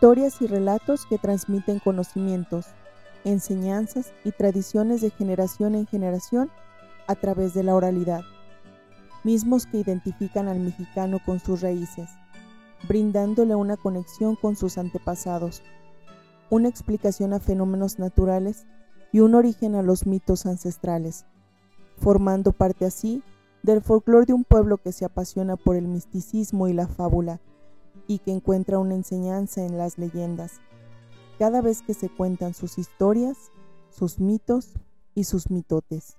Historias y relatos que transmiten conocimientos, enseñanzas y tradiciones de generación en generación a través de la oralidad, mismos que identifican al mexicano con sus raíces, brindándole una conexión con sus antepasados, una explicación a fenómenos naturales y un origen a los mitos ancestrales, formando parte así del folclore de un pueblo que se apasiona por el misticismo y la fábula, y que encuentra una enseñanza en las leyendas, cada vez que se cuentan sus historias, sus mitos y sus mitotes.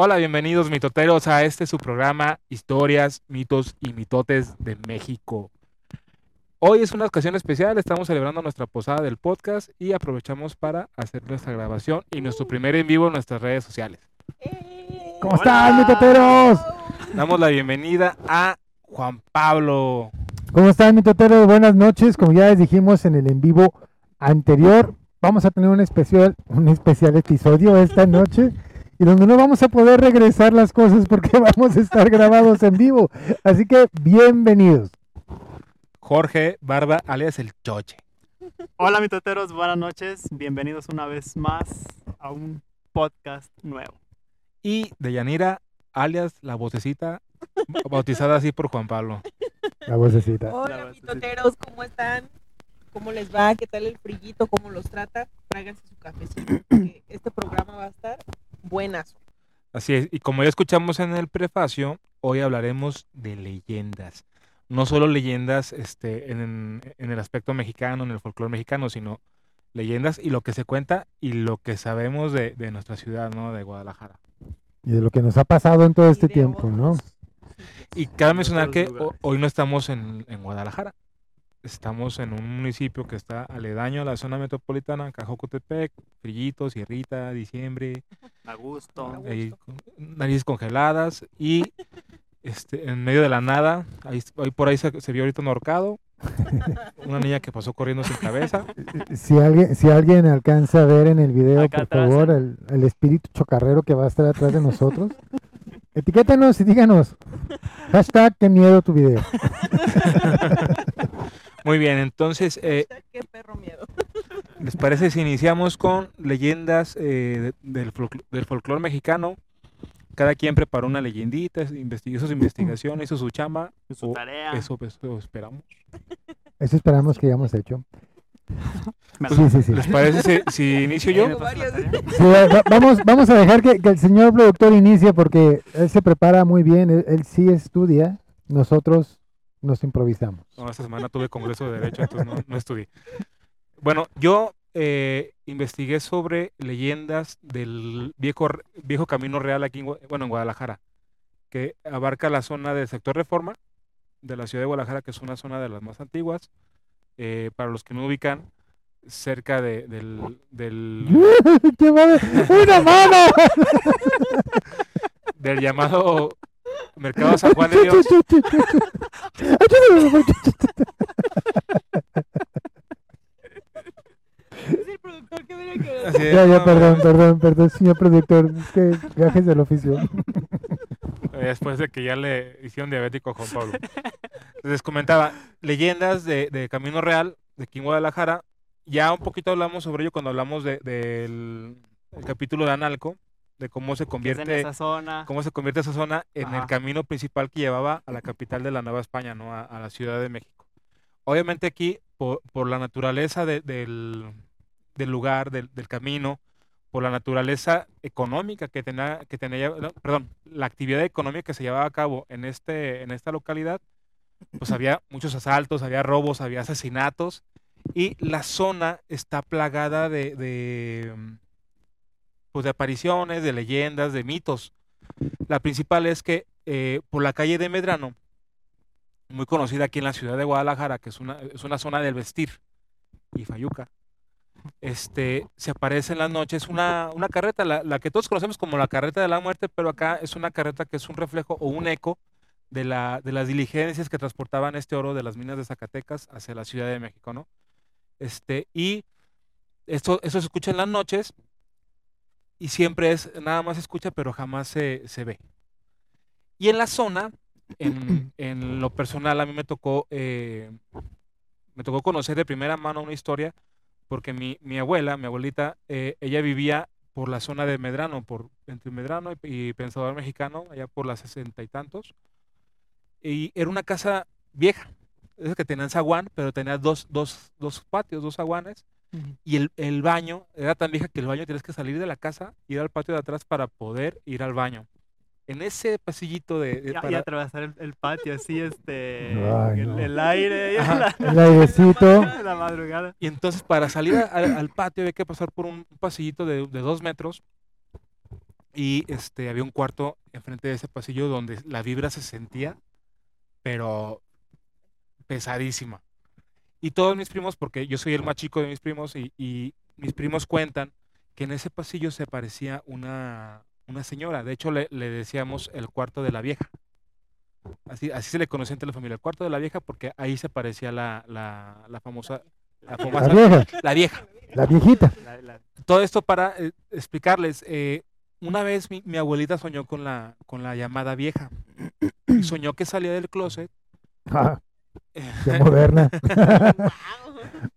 Hola, bienvenidos mitoteros a este su programa Historias, mitos y mitotes de México. Hoy es una ocasión especial, estamos celebrando nuestra posada del podcast y aprovechamos para hacer nuestra grabación y nuestro primer en vivo en nuestras redes sociales. ¿Cómo están, mitoteros? Damos la bienvenida a Juan Pablo. ¿Cómo están, mitoteros? Buenas noches. Como ya les dijimos en el en vivo anterior, vamos a tener un especial, un especial episodio esta noche y donde no vamos a poder regresar las cosas porque vamos a estar grabados en vivo. Así que bienvenidos. Jorge Barba, alias el Choche. Hola mitoteros, buenas noches. Bienvenidos una vez más a un podcast nuevo. Y Deyanira, alias la vocecita, bautizada así por Juan Pablo. La vocecita. La Hola, verdad, sí. mitoteros, ¿cómo están? ¿Cómo les va? ¿Qué tal el frillito? ¿Cómo los trata? Tráiganse su cafecito, porque este programa va a estar buenazo. Así es, y como ya escuchamos en el prefacio, hoy hablaremos de leyendas. No solo leyendas este, en, en el aspecto mexicano, en el folclore mexicano, sino leyendas y lo que se cuenta y lo que sabemos de, de nuestra ciudad, ¿no? De Guadalajara. Y de lo que nos ha pasado en todo este tiempo, ¿no? Y cabe mencionar que hoy no estamos en, en Guadalajara. Estamos en un municipio que está aledaño a la zona metropolitana, Cajocotepec, Frillitos, Sierrita, Diciembre, A gusto. Ahí narices congeladas y este, en medio de la nada, ahí, ahí por ahí se, se vio ahorita un ahorcado, una niña que pasó corriendo sin cabeza. Si alguien, si alguien alcanza a ver en el video, Acá por atrás, favor, ¿eh? el, el espíritu chocarrero que va a estar atrás de nosotros, etiquétanos y díganos. Hashtag qué miedo tu video. Muy bien, entonces, eh, Qué perro miedo. ¿les parece si iniciamos con leyendas eh, de- del, del folclore mexicano? Cada quien preparó una leyendita, investigó hizo su investigación, hizo su chamba. Su o tarea. Eso, eso esperamos. Eso esperamos que hayamos hecho. Sí, sí, sí. ¿Les parece si, si inicio ¿Me yo? vamos, vamos a dejar que, que el señor productor inicie porque él se prepara muy bien, él, él sí estudia, nosotros nos improvisamos. No, esta semana tuve congreso de derecho, entonces no, no estudié. Bueno, yo eh, investigué sobre leyendas del viejo, camino real aquí, en, bueno, en Guadalajara, que abarca la zona del sector Reforma de la ciudad de Guadalajara, que es una zona de las más antiguas. Eh, para los que no ubican, cerca de- del, del, ¡Qué madre! ¡Una mano! del llamado Mercado San Juan de Dios. Es el productor Ya, ya, no, perdón, perdón, perdón, señor productor. Es que viajes del oficio. Eh, Después de que ya le hicieron diabético a Juan Pablo. Les comentaba, leyendas de, de Camino Real, de aquí en Guadalajara. Ya un poquito hablamos sobre ello cuando hablamos de- del el capítulo de Analco, de cómo se convierte, esa zona. cómo se convierte esa zona en el Ajá. camino principal que llevaba a la capital de la Nueva España, ¿no? A, a la Ciudad de México. Obviamente aquí, por, por la naturaleza de- del, del lugar, del, del camino, por la naturaleza económica que tenía, que tenía, perdón, la actividad económica que se llevaba a cabo en, este, en esta localidad, pues había muchos asaltos, había robos, había asesinatos, y la zona está plagada de, de, de apariciones, de leyendas, de mitos. La principal es que eh, por la calle de Medrano, muy conocida aquí en la ciudad de Guadalajara, que es una, es una zona del vestir, y Fayuca, este, se aparece en las noches una, una carreta, la, la que todos conocemos como la carreta de la muerte, pero acá es una carreta que es un reflejo o un eco de, la, de las diligencias que transportaban este oro de las minas de Zacatecas hacia la Ciudad de México, ¿no? Este, y esto, eso se escucha en las noches y siempre es, nada más escucha, pero jamás se, se ve. Y en la zona, en, en lo personal, a mí me tocó, eh, me tocó conocer de primera mano una historia, porque mi, mi abuela, mi abuelita, eh, ella vivía por la zona de Medrano, por entre Medrano y, y Pensador Mexicano, allá por las sesenta y tantos. Y era una casa vieja, esa que tenía zaguán, pero tenía dos, dos, dos patios, dos zaguanes. Y el, el baño era tan vieja que el baño tienes que salir de la casa, ir al patio de atrás para poder ir al baño. En ese pasillito de... de Y, y para- atravesar el, el patio así, este. Ay, el, no. el aire. y Ajá. la, El airecito. la madrugada. Y entonces para salir a- al patio había que pasar por un pasillito de, de dos metros y este, había un cuarto enfrente de ese pasillo donde la vibra se sentía, pero pesadísima. Y todos mis primos, porque yo soy el más chico de mis primos y, y mis primos cuentan que en ese pasillo se aparecía una, una señora. De hecho, le, le decíamos el cuarto de la vieja. Así, así se le conocía entre la familia, el cuarto de la vieja, porque ahí se parecía la, la, la famosa, la La vieja, la vieja. la viejita. La- la- Todo esto para eh, explicarles. eh, una vez mi, mi abuelita soñó con la, con la llamada vieja. Y soñó que salía del closet. Eh, qué moderna.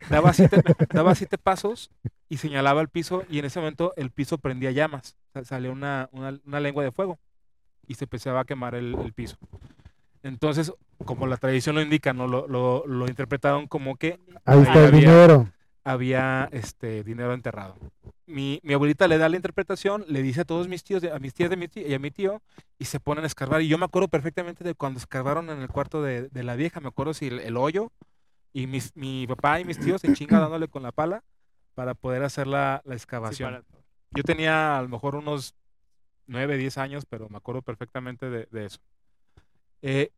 daba, siete, daba siete pasos y señalaba el piso. Y en ese momento el piso prendía llamas. sa- Salió una, una, una lengua de fuego. Y se empezaba a quemar el, el piso. Entonces, como la tradición lo indica, ¿no? lo, lo, lo interpretaron como que Ahí está el dinero. Había este dinero enterrado. Mi, mi abuelita le da la interpretación, le dice a todos mis tíos, a mis tías de mi tío, y a mi tío, y se ponen a escarbar. Y yo me acuerdo perfectamente de cuando escarbaron en el cuarto de, de la vieja, me acuerdo si el, el hoyo, y mis, mi papá y mis tíos se chinga dándole con la pala para poder hacer la, la sí, excavación. para- Yo tenía a lo mejor unos 9, 10 años, pero me acuerdo perfectamente de, de eso. Eh,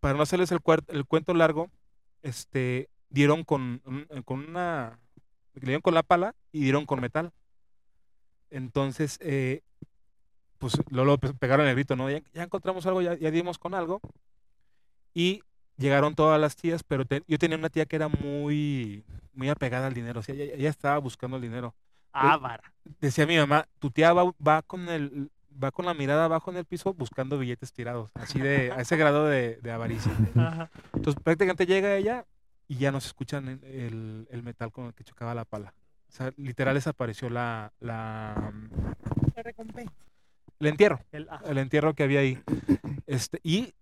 para no hacerles el, el cuento largo, este, dieron con, un- con una, le dieron con la pala y dieron con metal. Entonces, eh, pues luego pe- pegaron el grito, ¿no? Ya, ya encontramos algo, ya, ya dimos con algo. Y llegaron todas las tías, pero te- yo tenía una tía que era muy, muy apegada al dinero, o sea, ella, ella estaba buscando el dinero Ah, vara. decía mi mamá, tu tía va, va con el va con la mirada abajo en el piso buscando billetes tirados, así de a ese grado de, de avaricia. Ajá. Entonces prácticamente llega ella y ya no se escuchan el, el- el metal con el que chocaba la pala. O sea, literal desapareció la, la La recompensa. el entierro, El- entierro que había ahí. Este, y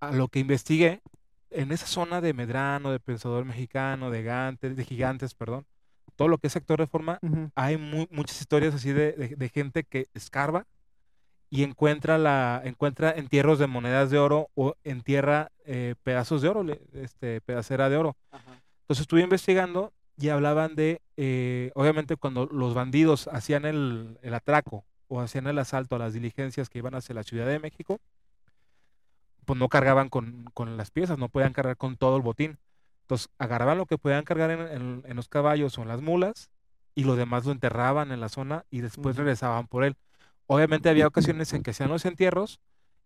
a lo que investigué, en esa zona de Medrano, de Pensador Mexicano, de Gantes, de Gigantes, perdón, todo lo que es sector reforma, Ujú. hay mu- muchas historias así de, de- de gente que escarba y encuentra la encuentra entierros de monedas de oro o entierra eh, pedazos de oro, este, pedacera de oro. Ajá. Entonces estuve investigando y hablaban de, eh, obviamente cuando los bandidos hacían el, el atraco o hacían el asalto a las diligencias que iban hacia la Ciudad de México, pues no cargaban con, con las piezas, no podían cargar con todo el botín. Entonces agarraban lo que podían cargar en, en- en los caballos o en las mulas y lo demás lo enterraban en la zona y después regresaban por él. Obviamente había ocasiones en que hacían los entierros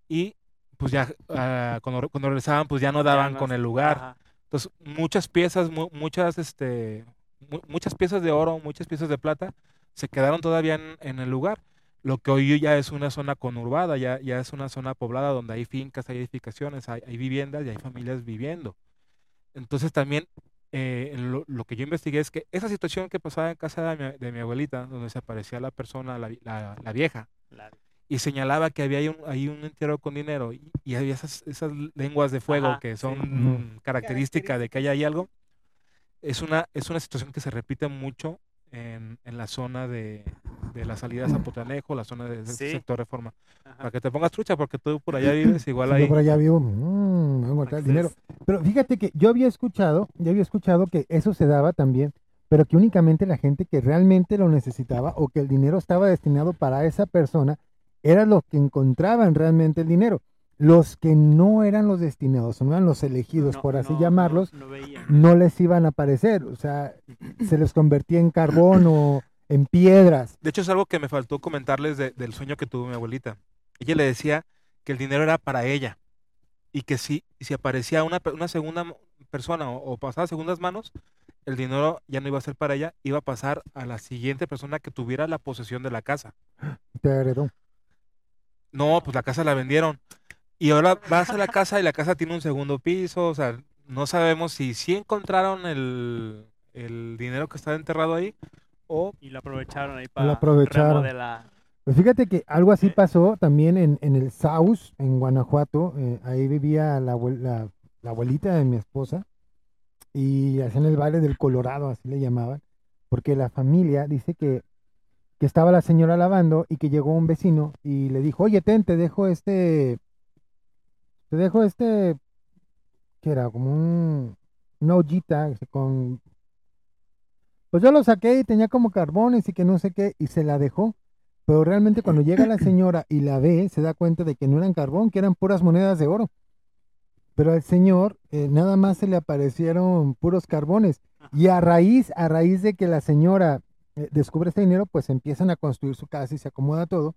y pues ya ah, cuando, cuando regresaban pues ya no Ya daban no con el lugar. ajá. Entonces muchas piezas, mu- muchas, este, mu- muchas piezas de oro, muchas piezas de plata se quedaron todavía en, en el lugar. Lo que hoy ya es una zona conurbada, ya, ya es una zona poblada donde hay fincas, hay edificaciones, hay, hay viviendas y hay familias viviendo. Entonces también eh, lo, lo que yo investigué es que esa situación que pasaba en casa de mi, de mi abuelita, donde se aparecía la persona, la, la- la vieja, La- y señalaba que había ahí un, ahí un entierro con dinero y, y había esas, esas lenguas de fuego Ajá, que sí. son Ujú. mm, característica de que haya ahí algo, es una, es una situación que se repite mucho en, en la zona de, de la salida a Zapotlanejo, la zona de, de Sí. sector reforma. ajá. Para que te pongas trucha, porque tú por allá vives igual ahí. yo por allá vivo, mm, voy a encontrar el dinero. Pero fíjate que yo había escuchado, yo había escuchado que eso se daba también, pero que únicamente la gente que realmente lo necesitaba o que el dinero estaba destinado para esa persona era los que encontraban realmente el dinero. Los que no eran los destinados, no eran los elegidos, No, por así no, llamarlos, No, les iban a aparecer. O sea, se les convertía en carbón o en piedras. De hecho, es algo que me faltó comentarles de- del sueño que tuvo mi abuelita. Ella le decía que el dinero era para ella y que si, si aparecía una, pe- una segunda persona o, o pasaba a segundas manos, el dinero ya no iba a ser para ella, iba a pasar a la siguiente persona que tuviera la posesión de la casa. Te heredó. No, pues la casa la vendieron. Y ahora vas a la casa y la casa tiene un segundo piso, o sea, no sabemos si sí encontraron el, el dinero que estaba enterrado ahí o Y lo aprovecharon ahí para aprovecharon. remodelar. Pues fíjate que algo así Eh. pasó también en, en el Saus, en Guanajuato. eh, ahí vivía la- la abuelita de mi esposa y hacían el baile del Colorado, así le llamaban, porque la familia dice que, que estaba la señora lavando y que llegó un vecino y le dijo, oye, ten, te dejo este, te dejo este, que era como un, una ollita con... Pues yo lo saqué y tenía como carbones y que no sé qué, y se la dejó. Pero realmente cuando llega la señora y la ve, se da cuenta de que no eran carbón, que eran puras monedas de oro. Pero al señor eh, nada más se le aparecieron puros carbones. Y a raíz, a raíz de que la señora eh, descubre este dinero, pues empiezan a construir su casa y se acomoda todo.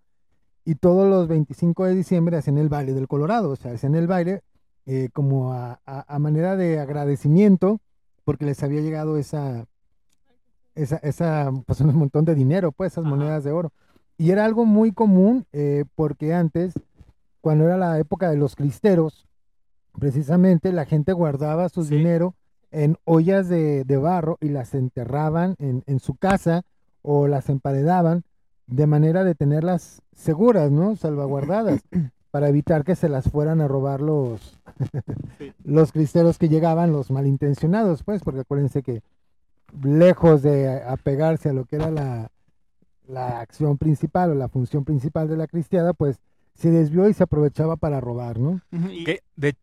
Y todos los 25 de diciembre hacen el baile del Colorado. O sea, hacen el baile eh, como a, a- a manera de agradecimiento porque les había llegado esa, esa, esa pues un montón de dinero, pues esas Ajá. monedas de oro. Y era algo muy común eh, porque antes, cuando era la época de los cristeros, precisamente la gente guardaba su Sí. dinero en ollas de, de barro y las enterraban en, en su casa o las emparedaban de manera de tenerlas seguras, ¿no? Salvaguardadas, para evitar que se las fueran a robar los, Sí. los cristeros que llegaban, los malintencionados, pues, porque acuérdense que lejos de apegarse a lo que era la, la acción principal o la función principal de la cristiada, pues se desvió y se aprovechaba para robar, ¿no? Y- que de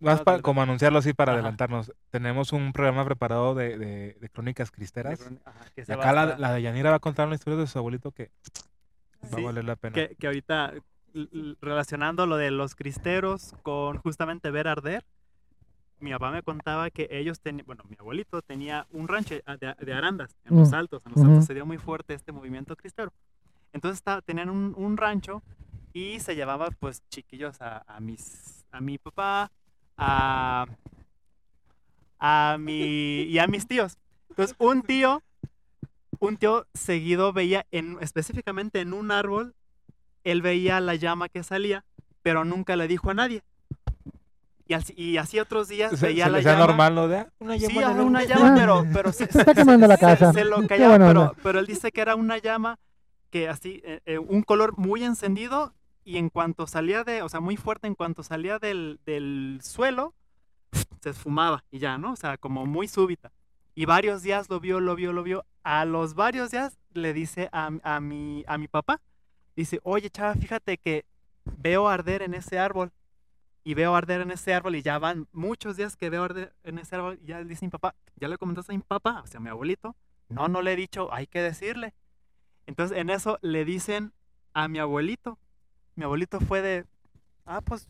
más para como anunciarlo así para Ajá. adelantarnos. Tenemos un programa preparado de, de- de crónicas cristeras. ajá, que Y va acá la, la de Yanira va a contar una historia de su abuelito que va Sí, a valer la pena. que, que ahorita relacionando lo de los cristeros con justamente ver arder, mi papá me contaba que ellos tenían, bueno, mi abuelito tenía un rancho ah, de, de arandas en los Mm, altos, en los altos ujú. se dio muy fuerte este movimiento cristero. Entonces tenían un, un rancho y se llevaba pues chiquillos a, a mis, a mi papá, a, a mi, y a mis tíos. Entonces un tío, un tío seguido veía en, específicamente en un árbol, él veía la llama que salía, pero nunca le dijo a nadie. Y así, y así otros días se, veía se la llama. normal lo de "Ah, una Sí, llama una horno". llama, Ah. pero, pero se, Se está quemando la se- casa. Se, lo callaba, pero, pero él dice que era una llama que así, eh, eh, un color muy encendido y en cuanto salía de, o sea, muy fuerte, en cuanto salía del, del suelo, se esfumaba y ya, ¿no? O sea, como muy súbita. Y varios días lo vio, lo vio, lo vio. A los varios días le dice a, a, mi, a mi papá, dice, oye, chava, fíjate que veo arder en ese árbol. Y veo arder en ese árbol y ya van muchos días que veo arder en ese árbol. Y ya le dice mi papá, ¿ya le comentaste a mi papá? O sea, a mi abuelito. No, no le he dicho, hay que decirle. Entonces en eso le dicen a mi abuelito. Mi abuelito fue de, ah, pues,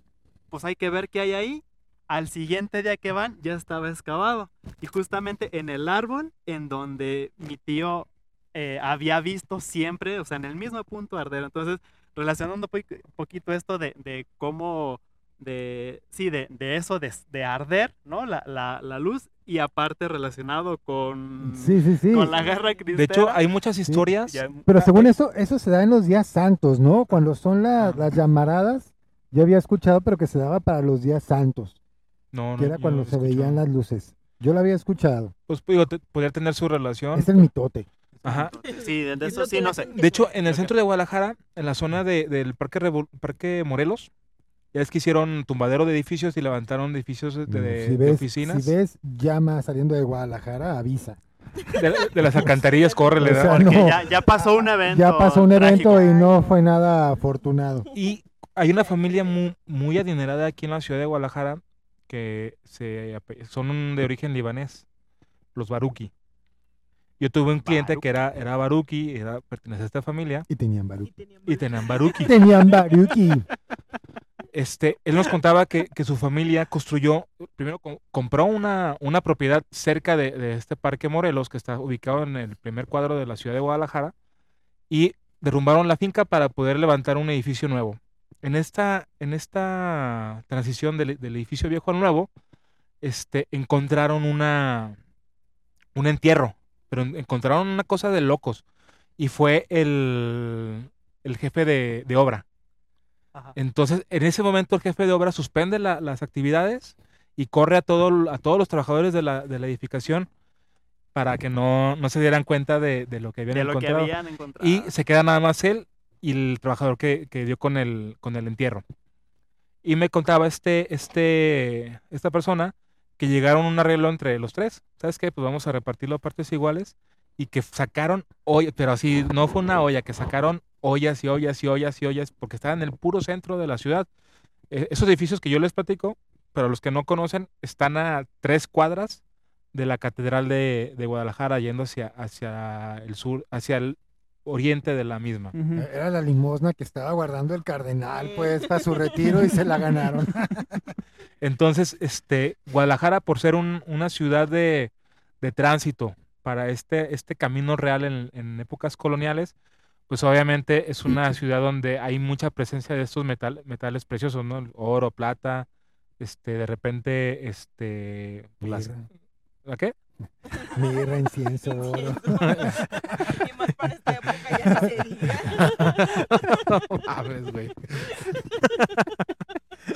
pues hay que ver qué hay ahí. Al siguiente día que van, ya estaba excavado. Y justamente en el árbol en donde mi tío eh, había visto siempre, o sea, en el mismo punto arder. Entonces, relacionando un poqu- poquito esto de, de cómo, de, sí, de, de eso de, de arder, ¿no? La, la, la luz y aparte relacionado con, Sí, sí, sí. con la guerra cristera. De hecho, hay muchas historias. Pero según eso, eso se da en los días santos, ¿no? Cuando son la- las llamaradas, yo había escuchado, pero que se daba para los días santos, No, que no, era yo cuando se veían las luces. Yo lo había escuchado. Pues digo, te- podría tener su relación. Es el mitote. Ajá. Sí, de, eso sí, no sé. De hecho, en el centro de Guadalajara, en la zona de- del Parque, Revol- Parque Morelos, ya es que hicieron tumbadero de edificios y levantaron edificios de, de- si, de ves, oficinas. si ves llama saliendo de Guadalajara, avisa. De, de las alcantarillas, corre, le O da. sea, no. ya, ya pasó un evento. Ya pasó un evento trágico. y no fue nada afortunado. Y hay una familia muy, muy adinerada aquí en la ciudad de Guadalajara que se, son de origen libanés, los Baruki. Yo tuve un cliente que era, era Baruki, era, pertenece a esta familia, Y tenían Y baruki. y tenían Baruki. Tenían baruki. Este, él nos contaba que, su familia construyó, primero co- compró una, propiedad cerca de, este Parque Morelos, que está ubicado en el primer cuadro de la ciudad de Guadalajara, y derrumbaron la finca para poder levantar un edificio nuevo. En esta, transición del, edificio viejo al nuevo, este, encontraron una, un entierro, pero en- encontraron una cosa de locos, y fue el, jefe de obra. Ajá. Entonces, en ese momento el jefe de obra suspende la- las actividades y corre a, todo, a todos los trabajadores de la, de la edificación para que no, no se dieran cuenta de, de lo que habían De lo que habían encontrado. Y se queda nada más él y el trabajador que, que dio con el, con el entierro. Y me contaba este, este, esta persona que llegaron a un arreglo entre los tres. ¿Sabes qué? Pues vamos a repartirlo a partes iguales. Y que sacaron ollas, pero así no fue una olla, que sacaron ollas y ollas y ollas y ollas, porque estaban en el puro centro de la ciudad. Eh, esos edificios que yo les platico, pero los que no conocen, están a tres cuadras de la Catedral de, de Guadalajara, yendo hacia, hacia el sur, hacia el oriente de la misma. Ujú. Era la limosna que estaba guardando el cardenal, pues, para su retiro y se la ganaron. Entonces, este, Guadalajara, por ser un- una ciudad de, de tránsito para este, este camino real en, en épocas coloniales, pues obviamente es una ciudad donde hay mucha presencia de estos metal- metales preciosos, ¿no? Oro, plata, este, de repente, este, las- Mirra, ¿la qué? mirra, incienso, oro. Y más para esta época ya se diga. No mames, güey. Sí,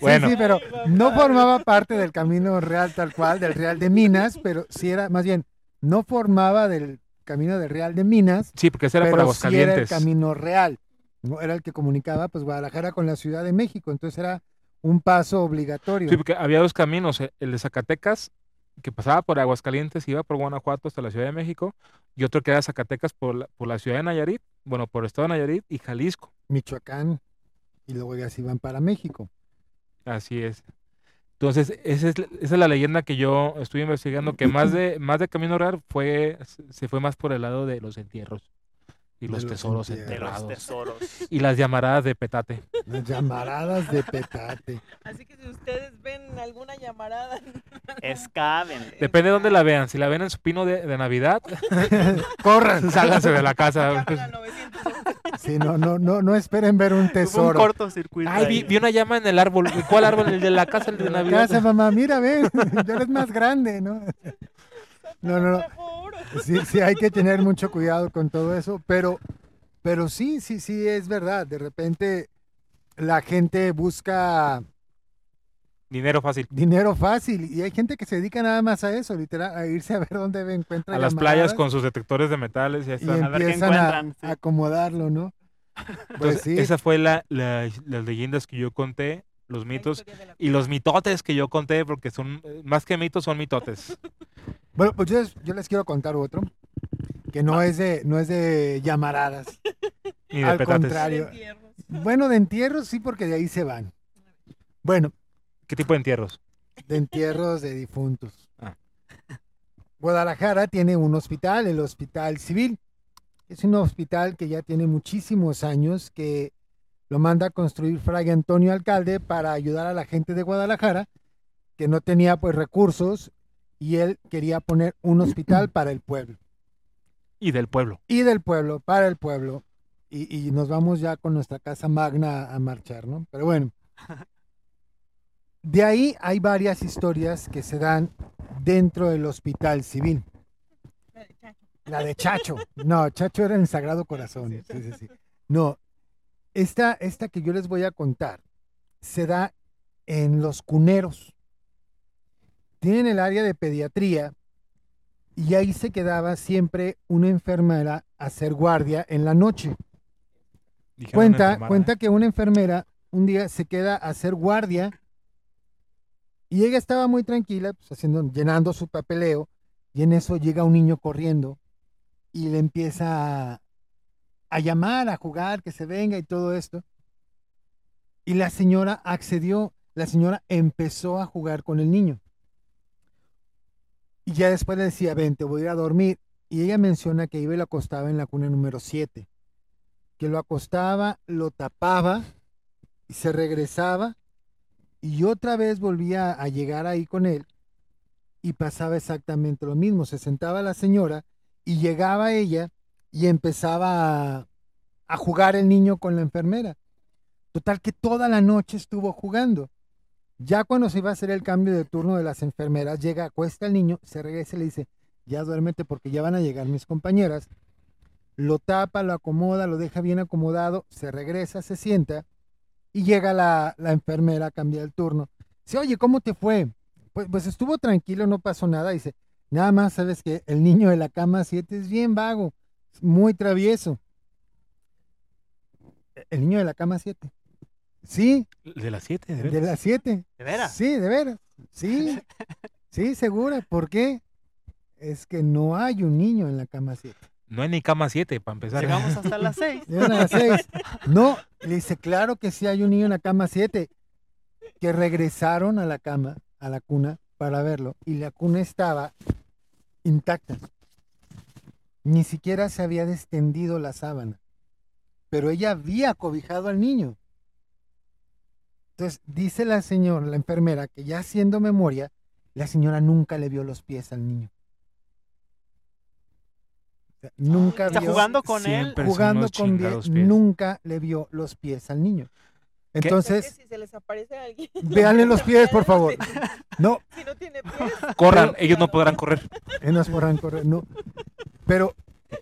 Bueno, sí, pero Ay, no formaba parte del camino real tal cual, del Real de Minas, pero sí era, más bien, no formaba del camino del Real de Minas, sí, porque ese era por sí era el Aguascalientes. camino real. ¿no? Era el que comunicaba pues Guadalajara con la Ciudad de México, entonces era un paso obligatorio. Sí, porque había dos caminos, eh, el de Zacatecas, que pasaba por Aguascalientes y iba por Guanajuato hasta la Ciudad de México, y otro que era Zacatecas por la, por la Ciudad de Nayarit, bueno, por el estado de Nayarit y Jalisco. Michoacán, y luego ya se iban para México. Así es. Entonces, esa es, esa es la leyenda que yo estuve investigando, que más de, más de Camino Real fue, se fue más por el lado de los entierros y los los tesoros los enterrados. tesoros. Y las llamaradas de petate. Las llamaradas de petate. Así que si ustedes ven alguna llamarada, Escaben. Depende de dónde la vean. Si la ven en su pino de, de Navidad, ¡Corran! sálganse de la casa. llamen a 911. Sí, no, no, no, no esperen ver un Hubo un tesoro. cortocircuito. Ay, vi, vi una llama en el árbol. ¿Cuál árbol? El de la casa, el de Navidad. Casa, mamá, mira, ven, ya eres más grande, ¿no? No, no, no. Sí, sí, hay que tener mucho cuidado con todo eso, pero, pero sí, sí, sí, es verdad. De repente la gente busca Dinero fácil. dinero fácil y hay gente que se dedica nada más a eso, literal, a irse a ver dónde encuentra A las playas con sus detectores de metales y ahí y están. A ver qué empiezan a, encuentran, sí. a acomodarlo, ¿no? Pues Entonces, sí, esa fue la, la- las leyendas que yo conté, los mitos y los mitotes que yo conté, porque son eh, más que mitos, son mitotes. bueno, pues yo, les- yo les quiero contar otro que no es de, no es de llamaradas. Ni de Al petates. contrario. de. Bueno, de entierros sí, porque de ahí se van. Bueno, ¿Qué tipo de entierros? de entierros de difuntos. Ah. Guadalajara tiene un hospital, el Hospital Civil. Es un hospital que ya tiene muchísimos años, que lo manda a construir Fray Antonio Alcalde para ayudar a la gente de Guadalajara, que no tenía pues recursos y él quería poner un hospital para el pueblo. Y del pueblo. Y del pueblo, para el pueblo. Y, y nos vamos ya con nuestra casa magna a marchar, ¿no? Pero bueno. De ahí hay varias historias que se dan dentro del hospital civil. La de Chacho. La de Chacho. No, Chacho era en Sagrado Corazón. Sí, sí, sí. No, esta, esta que yo les voy a contar se da en los cuneros. Tienen el área de pediatría y ahí se quedaba siempre una enfermera a hacer guardia en la noche. Dijeron Cuenta, cuenta que una enfermera un día se queda a hacer guardia y ella estaba muy tranquila, pues, haciendo, llenando su papeleo, y en eso llega un niño corriendo y le empieza a, a llamar, a jugar, que se venga y todo esto. Y la señora accedió, la señora empezó a jugar con el niño. Y ya después le decía, ven, te voy a ir a dormir. Y ella menciona que iba y lo acostaba en la cuna número 7 que lo acostaba, lo tapaba y se regresaba y otra vez volvía a llegar ahí con él y pasaba exactamente lo mismo. Se sentaba la señora y llegaba ella y empezaba a, jugar el niño con la enfermera. Total que toda la noche estuvo jugando. Ya cuando se iba a hacer el cambio de turno de las enfermeras, llega, acuesta el niño, se regresa y le dice, ya duérmete porque ya van a llegar mis compañeras lo tapa, lo acomoda, lo deja bien acomodado, se regresa, se sienta y llega la, enfermera a cambiar el turno. Dice, oye, ¿cómo te fue? Pues, pues estuvo tranquilo, no pasó nada. Dice, nada más sabes que el niño de la cama 7 es bien vago, muy travieso. El niño de la cama 7. Sí, De las 7, de de las 7. ¿De veras? Sí, de veras. Sí, sí, segura. ¿Por qué? Es que no hay un niño en la cama 7. No hay ni cama 7 para empezar. Llegamos hasta las seis. Llegan a las seis. No, le dice, claro que sí hay un niño en la cama 7. Que regresaron a la cama, a la cuna, para verlo. Y la cuna estaba intacta. Ni siquiera se había descendido la sábana. Pero ella había cobijado al niño. Entonces, dice la señora, la enfermera, que ya haciendo memoria, la señora nunca le vio los pies al niño. O sea, nunca Está vio- jugando con él. Jugando con pies. nunca le vio los pies al niño. Entonces, si se les aparece a alguien. véanle los pies, por favor. No, Si no tiene pies. Corran, Pero- ellos no podrán correr. eh, no por rancor, no. Pero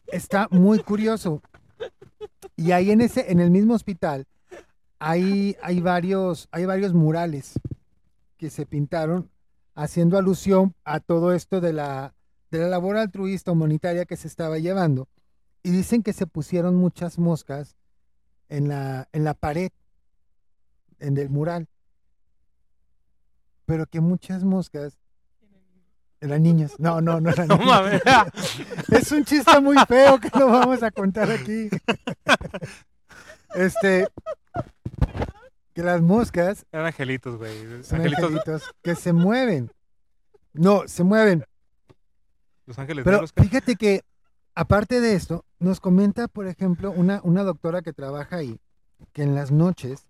está muy curioso. Y ahí en ese, en el mismo hospital, hay, hay varios, hay varios murales que se pintaron haciendo alusión a todo esto de la, de la labor altruista humanitaria que se estaba llevando. Y dicen que se pusieron muchas moscas en la, en la pared, en el mural. Pero que muchas moscas eran niños. No, no, no eran No mames. Es un chiste muy feo que no vamos a contar aquí. Este, que las moscas Eran angelitos, güey. son Angelitos, angelitos que se mueven. No, se mueven. los ángeles Pero que- fíjate que, aparte de esto, nos comenta, por ejemplo, una, una doctora que trabaja ahí, que en las noches,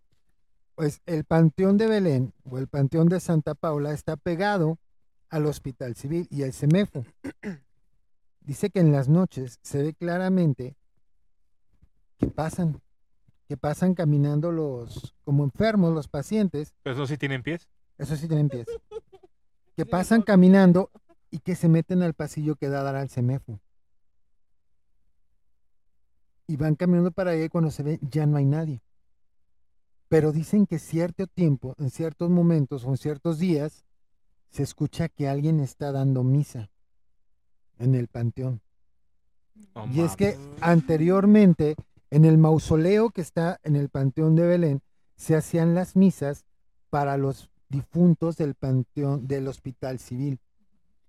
pues el Panteón de Belén o el Panteón de Santa Paula está pegado al Hospital Civil y al CEMEFO. Dice que en las noches se ve claramente que pasan, que pasan caminando los, como enfermos, los pacientes, Pero esos sí tienen pies. eso sí tienen pies, que pasan caminando y que se meten al pasillo que da a dar al CEMEFO. Y van caminando para allá y cuando se ve ya no hay nadie. Pero dicen que cierto tiempo, en ciertos momentos o en ciertos días, se escucha que alguien está dando misa en el panteón. Y es que anteriormente, en el mausoleo que está en el Panteón de Belén, se hacían las misas para los difuntos del panteón del Hospital Civil.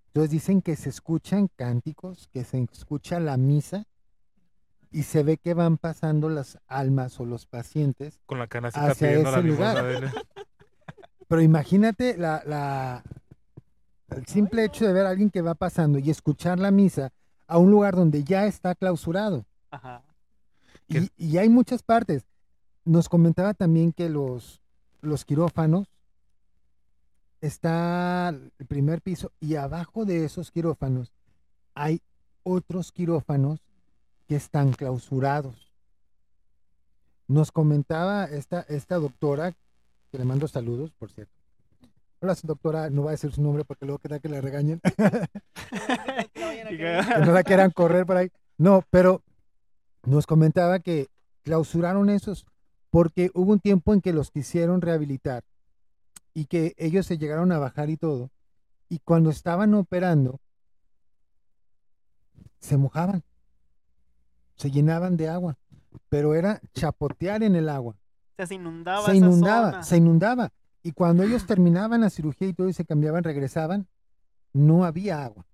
Entonces dicen que se escuchan cánticos, que se escucha la misa y se ve que van pasando las almas o los pacientes. Con la canacita hacia pidiendo la ese lugar. de. Pero imagínate la, la- el simple hecho de ver a alguien que va pasando y escuchar la misa a un lugar donde ya está clausurado. Ajá. Y, y hay muchas partes. Nos comentaba también que los, los quirófanos está el primer piso y abajo de esos quirófanos hay otros quirófanos que están clausurados. Nos comentaba esta, esta doctora, que le mando saludos, por cierto, Hola, doctora, no va a decir su nombre porque luego queda que la regañen, Que no la quieran correr por ahí. No, pero nos comentaba que clausuraron esos porque hubo un tiempo en que los quisieron rehabilitar y que ellos se llegaron a bajar y todo. Y cuando estaban operando, se mojaban, se llenaban de agua, pero era chapotear en el agua. Se inundaba. se esa inundaba, zona. se inundaba. Y cuando ellos terminaban la cirugía y todo y se cambiaban, regresaban, no había agua.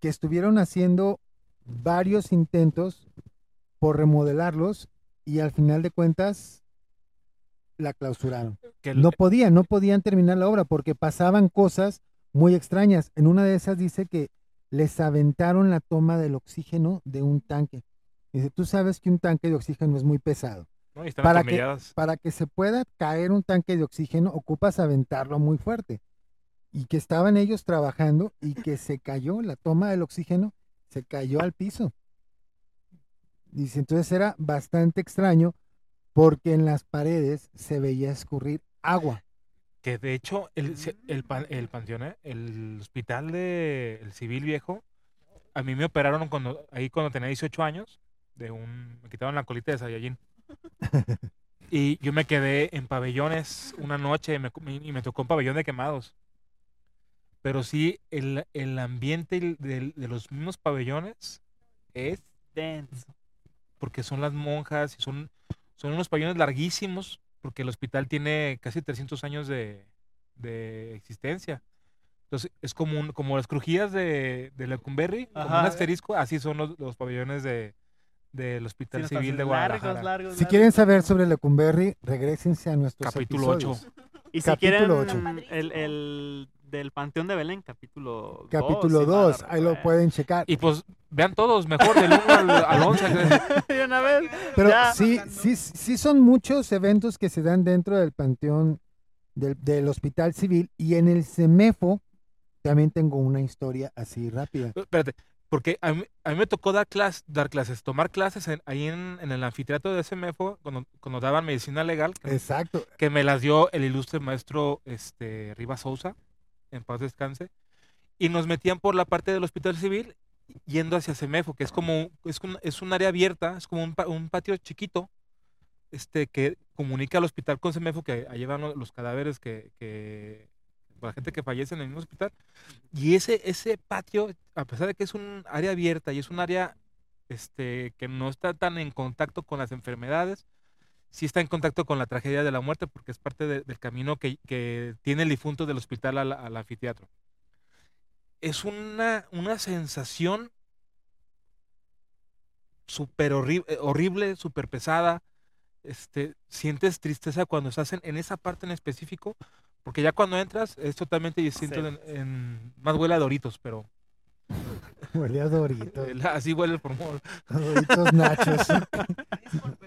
Que estuvieron haciendo varios intentos por remodelarlos y al final de cuentas la clausuraron. Que el- No podían, no podían terminar la obra porque pasaban cosas muy extrañas. En una de esas dice que les aventaron la toma del oxígeno de un tanque. Dice, tú sabes que un tanque de oxígeno es muy pesado ¿no? Y están para que- para que se pueda caer un tanque de oxígeno, ocupas aventarlo muy fuerte. Y que estaban ellos trabajando y que se cayó la toma del oxígeno, se cayó al piso. Dice, entonces era bastante extraño porque en las paredes se veía escurrir agua. Que de hecho, el, se- el, pan- el panteón, ¿eh? el hospital de el civil viejo, a mí me operaron cuando, ahí cuando tenía 18 años, de un, me quitaron la colita de Saiyajin. y yo me quedé en pabellones una noche y me, y me tocó un pabellón de quemados. Pero sí, el, el ambiente del- de, los mismos pabellones es Denso. porque son las monjas y son, son unos pabellones larguísimos, porque el hospital tiene casi 300 años de, de existencia. Entonces, es como, un, como las crujías de, de Lecumberri, como un Ajá. asterisco, así son los, los pabellones de, del Hospital Civil de Guadalajara. Largos, largos, Si largos. quieren saber sobre Lecumberri, regresense a nuestros Capítulo episodios. 8. Y si quieren capítulo ocho. el, el del Panteón de Belén, capítulo 2. Capítulo 2, ahí lo pueden checar. Y pues vean todos, mejor del 1 al, al 11. De una vez. Pero Ya. sí, sí, sí son muchos eventos que se dan dentro del panteón del, del hospital civil y en el CEMEFO también tengo una historia así rápida. Espérate, porque a mí, a mí me tocó dar, clases, dar clases, tomar clases en- ahí en, en el anfiteatro de SMFO, cuando, cuando daban medicina legal, que, Exacto. que me las dio el ilustre maestro este, Rivas Sousa, en paz descanse, y nos metían por la parte del hospital civil yendo hacia SEMEFO, que es como es un, es un área abierta, es como un, un patio chiquito, este, que comunica al hospital con SEMEFO, que ahí van lo- los cadáveres que, que la gente que fallece en el mismo hospital. Y ese, ese patio, a pesar de que es un área abierta y es un área este, que no está tan en contacto con las enfermedades, sí está en contacto con la tragedia de la muerte, porque es parte de- del camino que, que tiene el difunto del hospital al, al anfiteatro. Es una, una sensación súper eh, horrible, súper pesada. Este, sientes tristeza cuando estás en, en esa parte en específico, porque ya cuando entras es totalmente distinto. Sí. En, en- más huele a Doritos, pero Huele a Doritos. así huele el formol. Doritos nachos.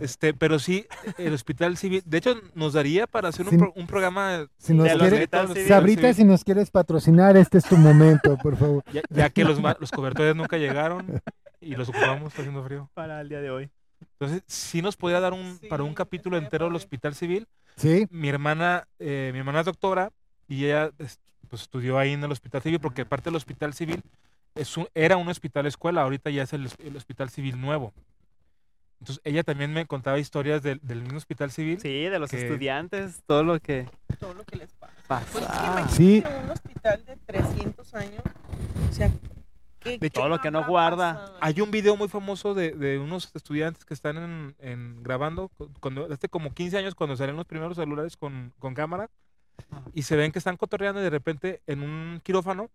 Este, pero sí, el hospital civil, de hecho, nos daría para hacer un, pro- un programa Si nos De quiere, civiles, Sabrita, si nos quieres patrocinar, este es tu momento, por favor. ya, ya que los, ma- los cobertores nunca llegaron y los ocupamos haciendo frío. Para el día de hoy. Entonces, sí nos podría dar un, para un capítulo entero el hospital civil. Sí, Mi hermana, eh, mi hermana es doctora y ella es- pues, estudió ahí en el hospital civil porque parte del hospital civil es un- era un hospital escuela, ahorita ya es el, el hospital civil nuevo. Entonces, ella también me contaba historias del, del mismo hospital civil. Sí, de los Que- estudiantes, todo lo que Todo lo que les pasa. Pues pasa. Sí. imagínate un hospital de 300 años. O sea, ¿qué- De hecho, todo lo que no guarda. Hay un video muy famoso de, de unos estudiantes que están en, en grabando, cu- cuando, hace como 15 años cuando salieron los primeros celulares con, con cámara, y se ven que están cotorreando y de repente en un quirófano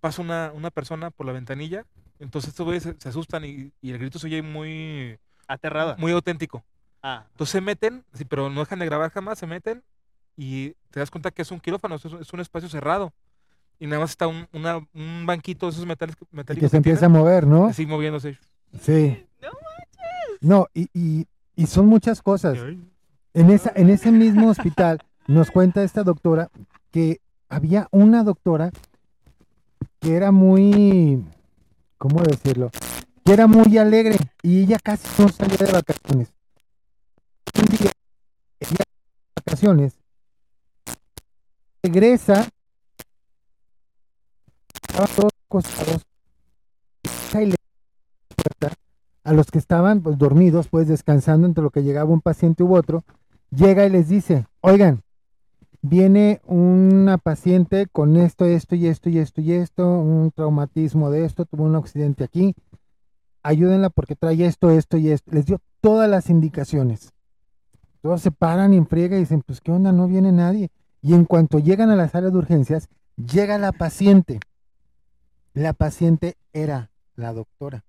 pasa una, una persona por la ventanilla, entonces estos güeyes se, se asustan y, y el grito se oye muy, Aterrada. muy auténtico. Ah, Entonces se meten, sí, pero no dejan de grabar jamás, se meten y te das cuenta que es un quirófano, es, un- es un espacio cerrado. Y nada más está un, una- un banquito de esos metales, y metálicos que se empieza a mover, ¿no? así moviéndose. Sí. No No, y, y, y son muchas cosas. En, esa, en ese mismo hospital nos cuenta esta doctora que había una doctora que era muy, ¿cómo decirlo? Que era muy alegre y ella casi no salía de vacaciones. Un día, de vacaciones regresa, estaban todos acostados, y le puerta a los que estaban pues, dormidos, pues descansando entre lo que llegaba un paciente u otro, llega y les dice, oigan, viene una paciente con esto, esto y esto y esto y esto, un traumatismo de esto, tuvo un accidente aquí, ayúdenla porque trae esto, esto y esto. Les dio todas las indicaciones. Todos se paran y enfriega y dicen, pues qué onda, no viene nadie. Y en cuanto llegan a la sala de urgencias, llega la paciente. La paciente era la doctora,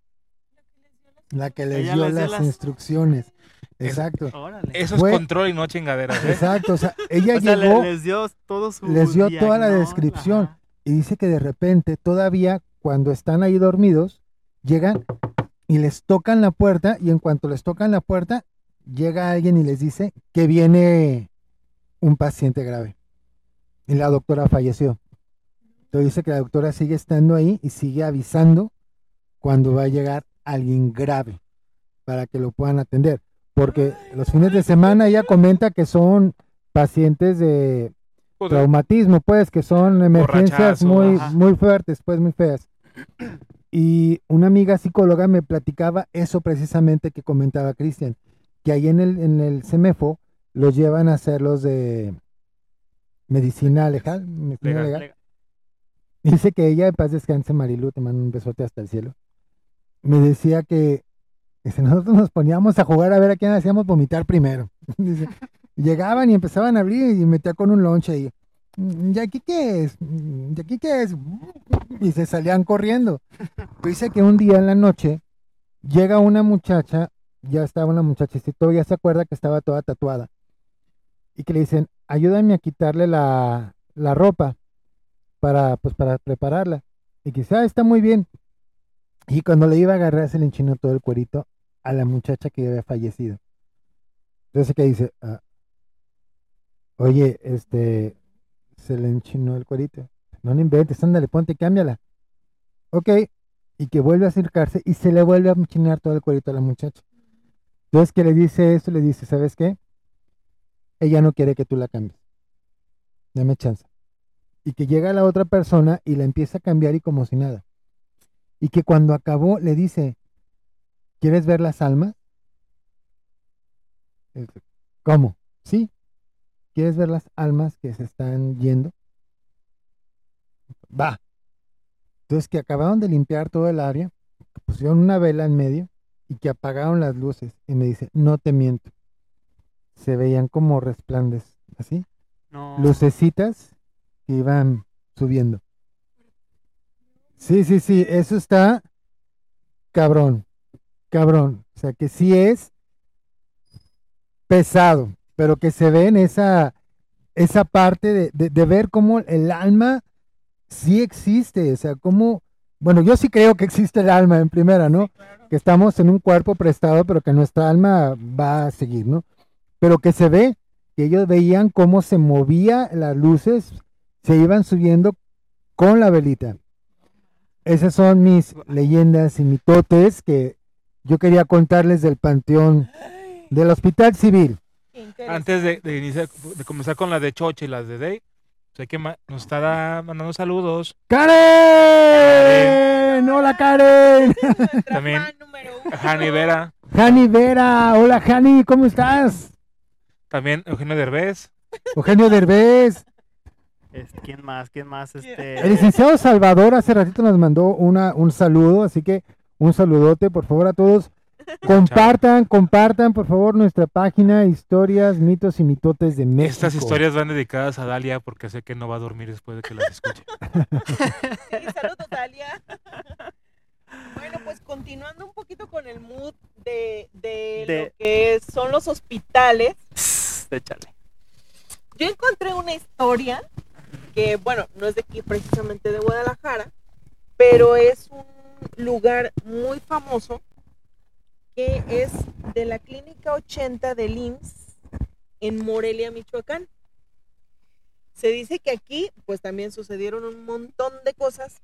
la que les dio les dio las las- instrucciones. Es- Exacto. Eso es Fue- control y no chingaderas. ¿eh? Exacto. O sea, ella O sea, le- llegó les dio todo su les dio toda la descripción. ajá. y dice que de repente, todavía cuando están ahí dormidos, llegan y les tocan la puerta y en cuanto les tocan la puerta, llega alguien y les dice que viene un paciente grave. Y la doctora falleció. Entonces dice que la doctora sigue estando ahí y sigue avisando cuando va a llegar alguien grave para que lo puedan atender. Porque los fines de semana ella comenta que son pacientes de Pues, traumatismo, pues, que son emergencias muy, muy fuertes, pues, muy feas. Y una amiga psicóloga me platicaba eso precisamente que comentaba Cristian, que ahí en el, en el CEMEFO los llevan a hacer los de medicina legal, medicina Legal. legal. Dice que ella, en paz descanse, Marilu, te mando un besote hasta el cielo. Me decía que nosotros nos poníamos a jugar a ver a quién hacíamos vomitar primero. Dice, llegaban y empezaban a abrir y metía con un lonche "Mm, ¿y aquí qué es? ¿Y aquí qué es? Y se salían corriendo. Dice que un día en la noche llega una muchacha, ya estaba una muchacha, y todavía se acuerda que estaba toda tatuada. Y que le dicen, ayúdame a quitarle la, la ropa para, pues, para prepararla. Y dice, ah, está muy bien. Y cuando le iba a agarrar, se le enchinó todo el cuerito a la muchacha que había fallecido. Entonces, que dice? Ah, Oye, este, se le enchinó el cuerito. No le inventes, ándale, ponte, cámbiala. Ok, y que vuelve a acercarse y se le vuelve a enchinar todo el cuerito a la muchacha. Entonces, que le dice eso, le dice, ¿sabes qué? Ella no quiere que tú la cambies. Dame chance. Y que llega la otra persona y la empieza a cambiar y como si nada. Y que cuando acabó le dice, ¿quieres ver las almas? Dice, ¿Cómo? Sí. ¿Quieres ver las almas que se están yendo? Va. Entonces que acabaron de limpiar todo el área, que pusieron una vela en medio y que apagaron las luces. Y me dice, no te miento. Se veían como resplandes, así, No. lucecitas que iban subiendo. Sí, sí, sí, eso está cabrón, cabrón. O sea que sí es pesado, pero que se ve en esa, esa parte de, de- de ver cómo el alma sí existe. O sea, cómo, bueno, yo sí creo que existe el alma en primera, ¿no? Que estamos en un cuerpo prestado, pero que nuestra alma va a seguir, ¿no? Pero que se ve, que ellos veían cómo se movía las luces, se iban subiendo con la velita. Esas son mis leyendas y mitotes que yo quería contarles del panteón del Hospital Civil. Antes de, de iniciar, de comenzar con las de Choche y las de Day, pues hay que nos está da- mandando saludos. ¡Karen! ¡Hola, Karen! También. Jani Vera, Jani Vera, hola Jani, ¿cómo estás? también Eugenio Derbez, Eugenio Derbez. Este, ¿Quién más? ¿Quién más? El Este, licenciado Salvador hace ratito nos mandó una, un saludo, así que un saludote, por favor, a todos. Compartan, compartan, por favor, nuestra página Historias, Mitos y Mitotes de México. Estas historias van dedicadas a Dalia porque sé que no va a dormir después de que las escuche. Sí, saludos, Dalia. Bueno, pues continuando un poquito con el mood de, de De- lo que son los hospitales, échale. yo encontré una historia que, bueno, no es de aquí precisamente de Guadalajara, pero es un lugar muy famoso que es de la Clínica 80 del IMSS en Morelia, Michoacán. Se dice que aquí, pues también sucedieron un montón de cosas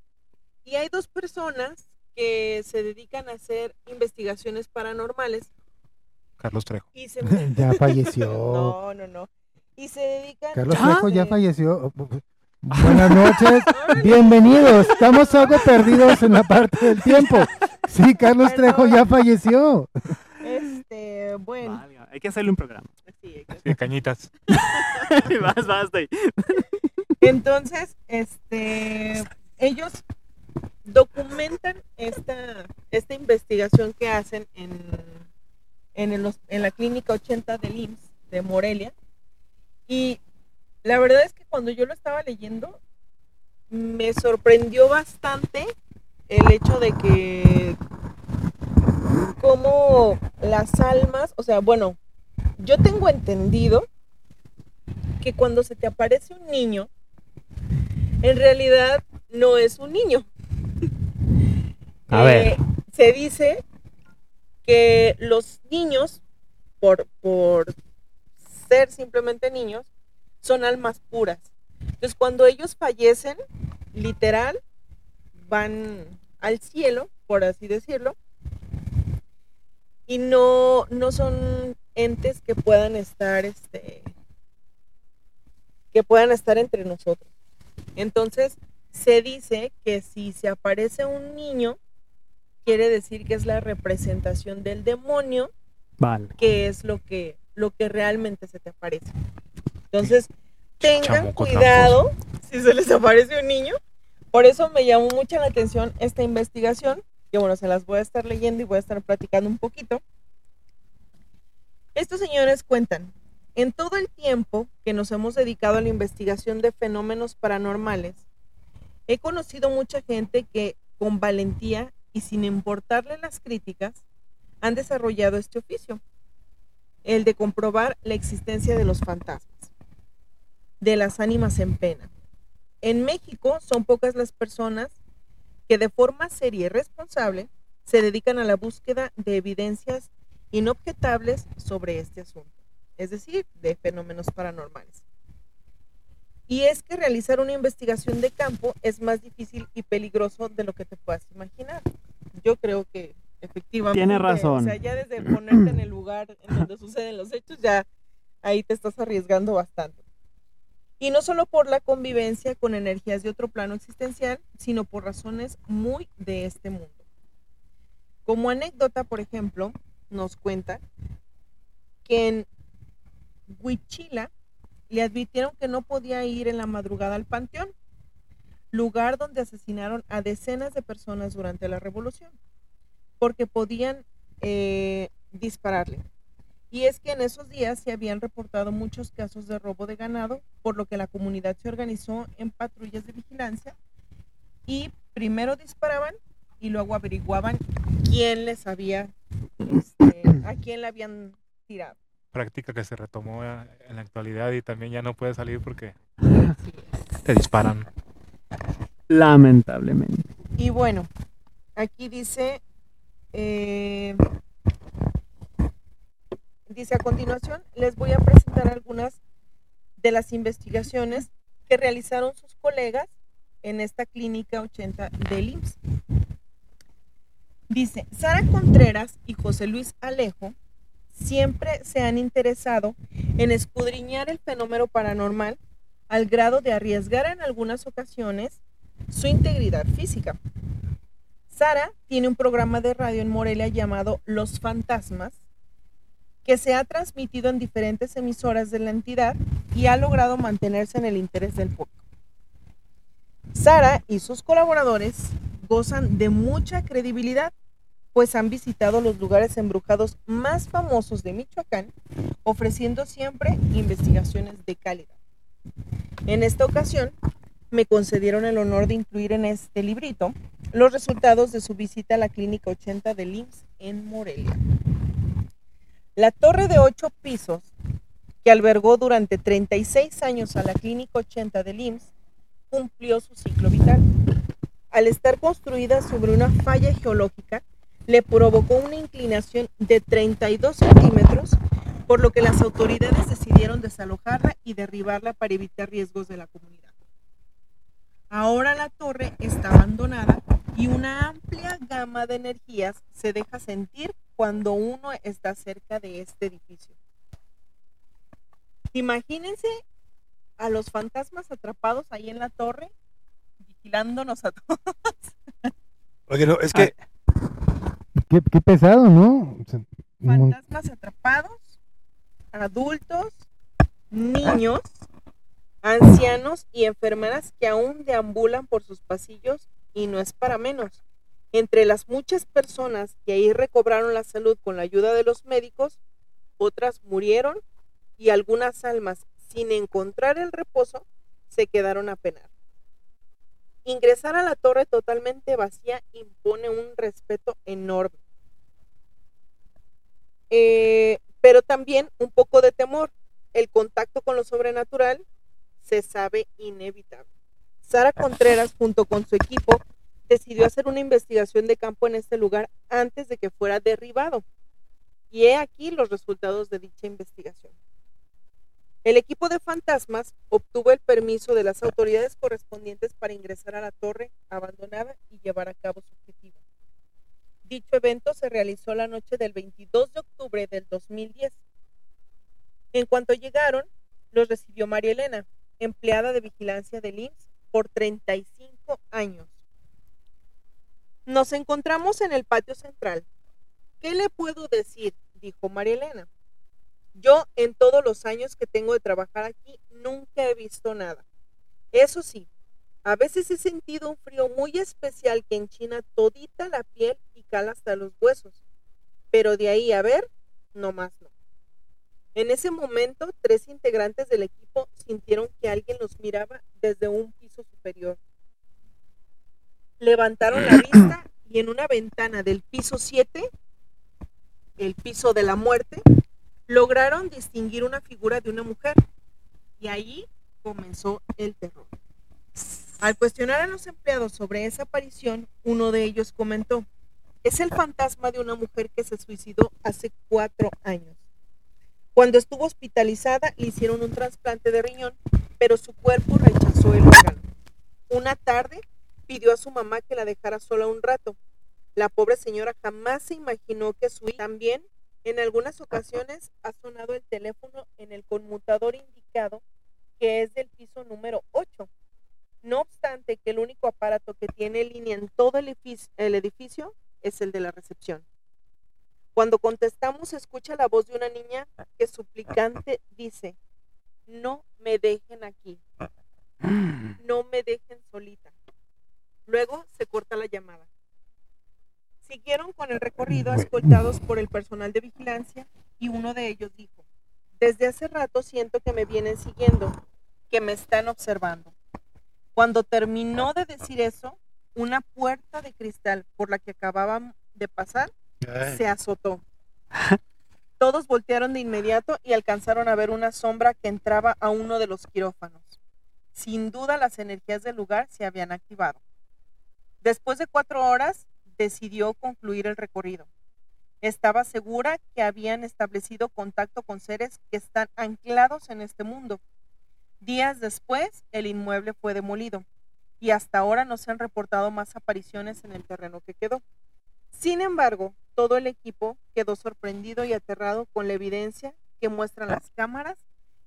y hay dos personas que se dedican a hacer investigaciones paranormales Carlos Trejo. y se ya falleció. no, no, no. y se dedican Carlos Trejo ya falleció. Buenas noches, bienvenidos. Estamos algo perdidos en la parte del tiempo. Sí, Carlos Trejo ya falleció. Este, bueno, hay que hacerle un programa. sí, cañitas. vas, vas, de ahí. Entonces, este, ellos documentan esta, esta investigación que hacen en, en, el en la clínica 80 del IMSS de Morelia. Y la verdad es que cuando yo lo estaba leyendo, me sorprendió bastante el hecho de que como las almas, o sea, bueno, yo tengo entendido que cuando se te aparece un niño, en realidad no es un niño. A ver. Se dice que los niños, por, por ser simplemente niños, son almas puras. Entonces, cuando ellos fallecen, literal, van al cielo, por así decirlo, y no, no son entes que puedan estar, este, que puedan estar entre nosotros. Entonces, se dice que si se aparece un niño, quiere decir que es la representación del demonio, Vale. que es lo que, lo que realmente se te aparece. Entonces, tengan cuidado si se les aparece un niño. Por eso me llamó mucho la atención esta investigación, que bueno, se las voy a estar leyendo y voy a estar platicando un poquito. Estos señores cuentan, en todo el tiempo que nos hemos dedicado a la investigación de fenómenos paranormales, he conocido mucha gente que con valentía y sin importarle las críticas han desarrollado este oficio, el de comprobar la existencia de los fantasmas, de las ánimas en pena. En México son pocas las personas que de forma seria y responsable se dedican a la búsqueda de evidencias inobjetables sobre este asunto, es decir, de fenómenos paranormales. Y es que realizar una investigación de campo es más difícil y peligroso de lo que te puedas imaginar. Yo creo que efectivamente. Tiene O razón. sea, ya desde ponerte en el lugar en donde suceden los hechos, ya ahí te estás arriesgando bastante. Y no solo por la convivencia con energías de otro plano existencial, sino por razones muy de este mundo. Como anécdota, por ejemplo, nos cuenta que en Huichila le advirtieron que no podía ir en la madrugada al panteón, lugar donde asesinaron a decenas de personas durante la revolución, porque podían eh, dispararle. Y es que en esos días se habían reportado muchos casos de robo de ganado, por lo que la comunidad se organizó en patrullas de vigilancia y primero disparaban y luego averiguaban quién les había, este, a quién le habían tirado. Práctica que se retomó eh, en la actualidad y también ya no puede salir porque te disparan. Lamentablemente. Y bueno, aquí dice, eh, dice a continuación, les voy a presentar algunas de las investigaciones que realizaron sus colegas en esta clínica 80 del IMSS. Dice, Sara Contreras y José Luis Alejo siempre se han interesado en escudriñar el fenómeno paranormal al grado de arriesgar en algunas ocasiones su integridad física. Sara tiene un programa de radio en Morelia llamado Los Fantasmas, que se ha transmitido en diferentes emisoras de la entidad y ha logrado mantenerse en el interés del público. Sara y sus colaboradores gozan de mucha credibilidad, pues han visitado los lugares embrujados más famosos de Michoacán, ofreciendo siempre investigaciones de calidad. En esta ocasión, me concedieron el honor de incluir en este librito los resultados de su visita a la Clínica 80 del IMSS en Morelia. La torre de ocho pisos, que albergó durante 36 años a la Clínica 80 del IMSS, cumplió su ciclo vital. Al estar construida sobre una falla geológica, le provocó una inclinación de 32 centímetros, por lo que las autoridades decidieron desalojarla y derribarla para evitar riesgos de la comunidad. Ahora la torre está abandonada y una amplia gama de energías se deja sentir cuando uno está cerca de este edificio. Imagínense a los fantasmas atrapados ahí en la torre, vigilándonos a todos. Oye, no, es que Qué, qué pesado, ¿no? O sea, un- Fantasmas atrapados, adultos, niños, ancianos y enfermeras que aún deambulan por sus pasillos y no es para menos. Entre las muchas personas que ahí recobraron la salud con la ayuda de los médicos, otras murieron y algunas almas, sin encontrar el reposo, se quedaron a penar. Ingresar a la torre totalmente vacía impone un respeto enorme. Eh, pero también un poco de temor. El contacto con lo sobrenatural se sabe inevitable. Sara Contreras, junto con su equipo, decidió hacer una investigación de campo en este lugar antes de que fuera derribado. Y he aquí los resultados de dicha investigación. El equipo de fantasmas obtuvo el permiso de las autoridades correspondientes para ingresar a la torre abandonada y llevar a cabo su objetivo. Dicho evento se realizó la noche del 22 de octubre del 2010. En cuanto llegaron, los recibió María Elena, empleada de vigilancia del IMSS por 35 años. Nos encontramos en el patio central. ¿Qué le puedo decir? dijo María Elena. Yo en todos los años que tengo de trabajar aquí nunca he visto nada. Eso sí, a veces he sentido un frío muy especial que enchina todita la piel y cala hasta los huesos. Pero de ahí a ver, no más no. En ese momento, tres integrantes del equipo sintieron que alguien los miraba desde un piso superior. Levantaron la vista y en una ventana del piso 7, el piso de la muerte, lograron distinguir una figura de una mujer. Y ahí comenzó el terror. Al cuestionar a los empleados sobre esa aparición, uno de ellos comentó, es el fantasma de una mujer que se suicidó hace cuatro años. Cuando estuvo hospitalizada le hicieron un trasplante de riñón, pero su cuerpo rechazó el órgano. Una tarde pidió a su mamá que la dejara sola un rato. La pobre señora jamás se imaginó que su hija también en algunas ocasiones ha sonado el teléfono en el conmutador indicado que es del piso número 8. No obstante que el único aparato que tiene línea en todo el edificio, el edificio es el de la recepción. Cuando contestamos se escucha la voz de una niña que suplicante dice, no me dejen aquí, no me dejen solita. Luego se corta la llamada. Siguieron con el recorrido escoltados por el personal de vigilancia y uno de ellos dijo, desde hace rato siento que me vienen siguiendo, que me están observando. Cuando terminó de decir eso, una puerta de cristal por la que acababan de pasar Ay, se azotó. Todos voltearon de inmediato y alcanzaron a ver una sombra que entraba a uno de los quirófanos. Sin duda las energías del lugar se habían activado. Después de cuatro horas, decidió concluir el recorrido. Estaba segura que habían establecido contacto con seres que están anclados en este mundo. Días después, el inmueble fue demolido y hasta ahora no se han reportado más apariciones en el terreno que quedó. Sin embargo, todo el equipo quedó sorprendido y aterrado con la evidencia que muestran las cámaras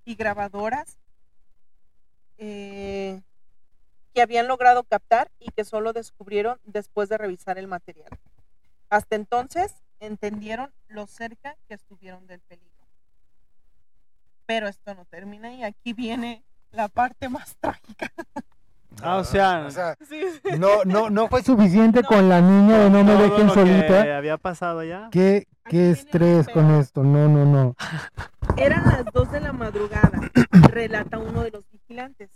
y grabadoras eh, que habían logrado captar y que solo descubrieron después de revisar el material. Hasta entonces entendieron lo cerca que estuvieron del peligro. Pero esto no termina y aquí viene la parte más trágica. Ah, o sea, o sea, Sí, No, no, no fue suficiente No. con la niña de no me dejen solita. había pasado ya. ¿Qué, qué estrés con esto? No, no, no. Eran las 2 de la madrugada, relata uno de los vigilantes,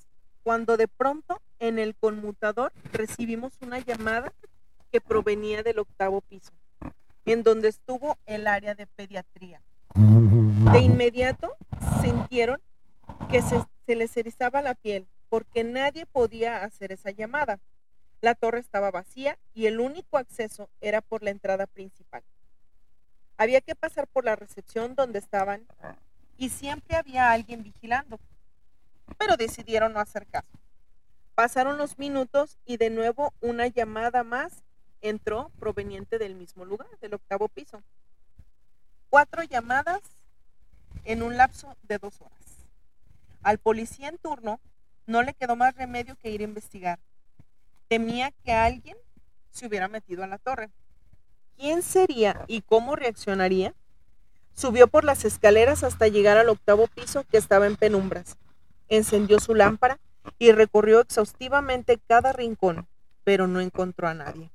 cuando de pronto en el conmutador recibimos una llamada que provenía del octavo piso, en donde estuvo el área de pediatría. De inmediato sintieron que se, les erizaba la piel porque nadie podía hacer esa llamada. La torre estaba vacía y el único acceso era por la entrada principal. Había que pasar por la recepción donde estaban y siempre había alguien vigilando, pero decidieron no hacer caso. Pasaron los minutos y de nuevo una llamada más entró proveniente del mismo lugar, del octavo piso. Cuatro llamadas en un lapso de dos horas. Al policía en turno no le quedó más remedio que ir a investigar. Temía que alguien se hubiera metido a la torre. ¿Quién sería y cómo reaccionaría? Subió por las escaleras hasta llegar al octavo piso que estaba en penumbras. Encendió su lámpara y recorrió exhaustivamente cada rincón, pero no encontró a nadie.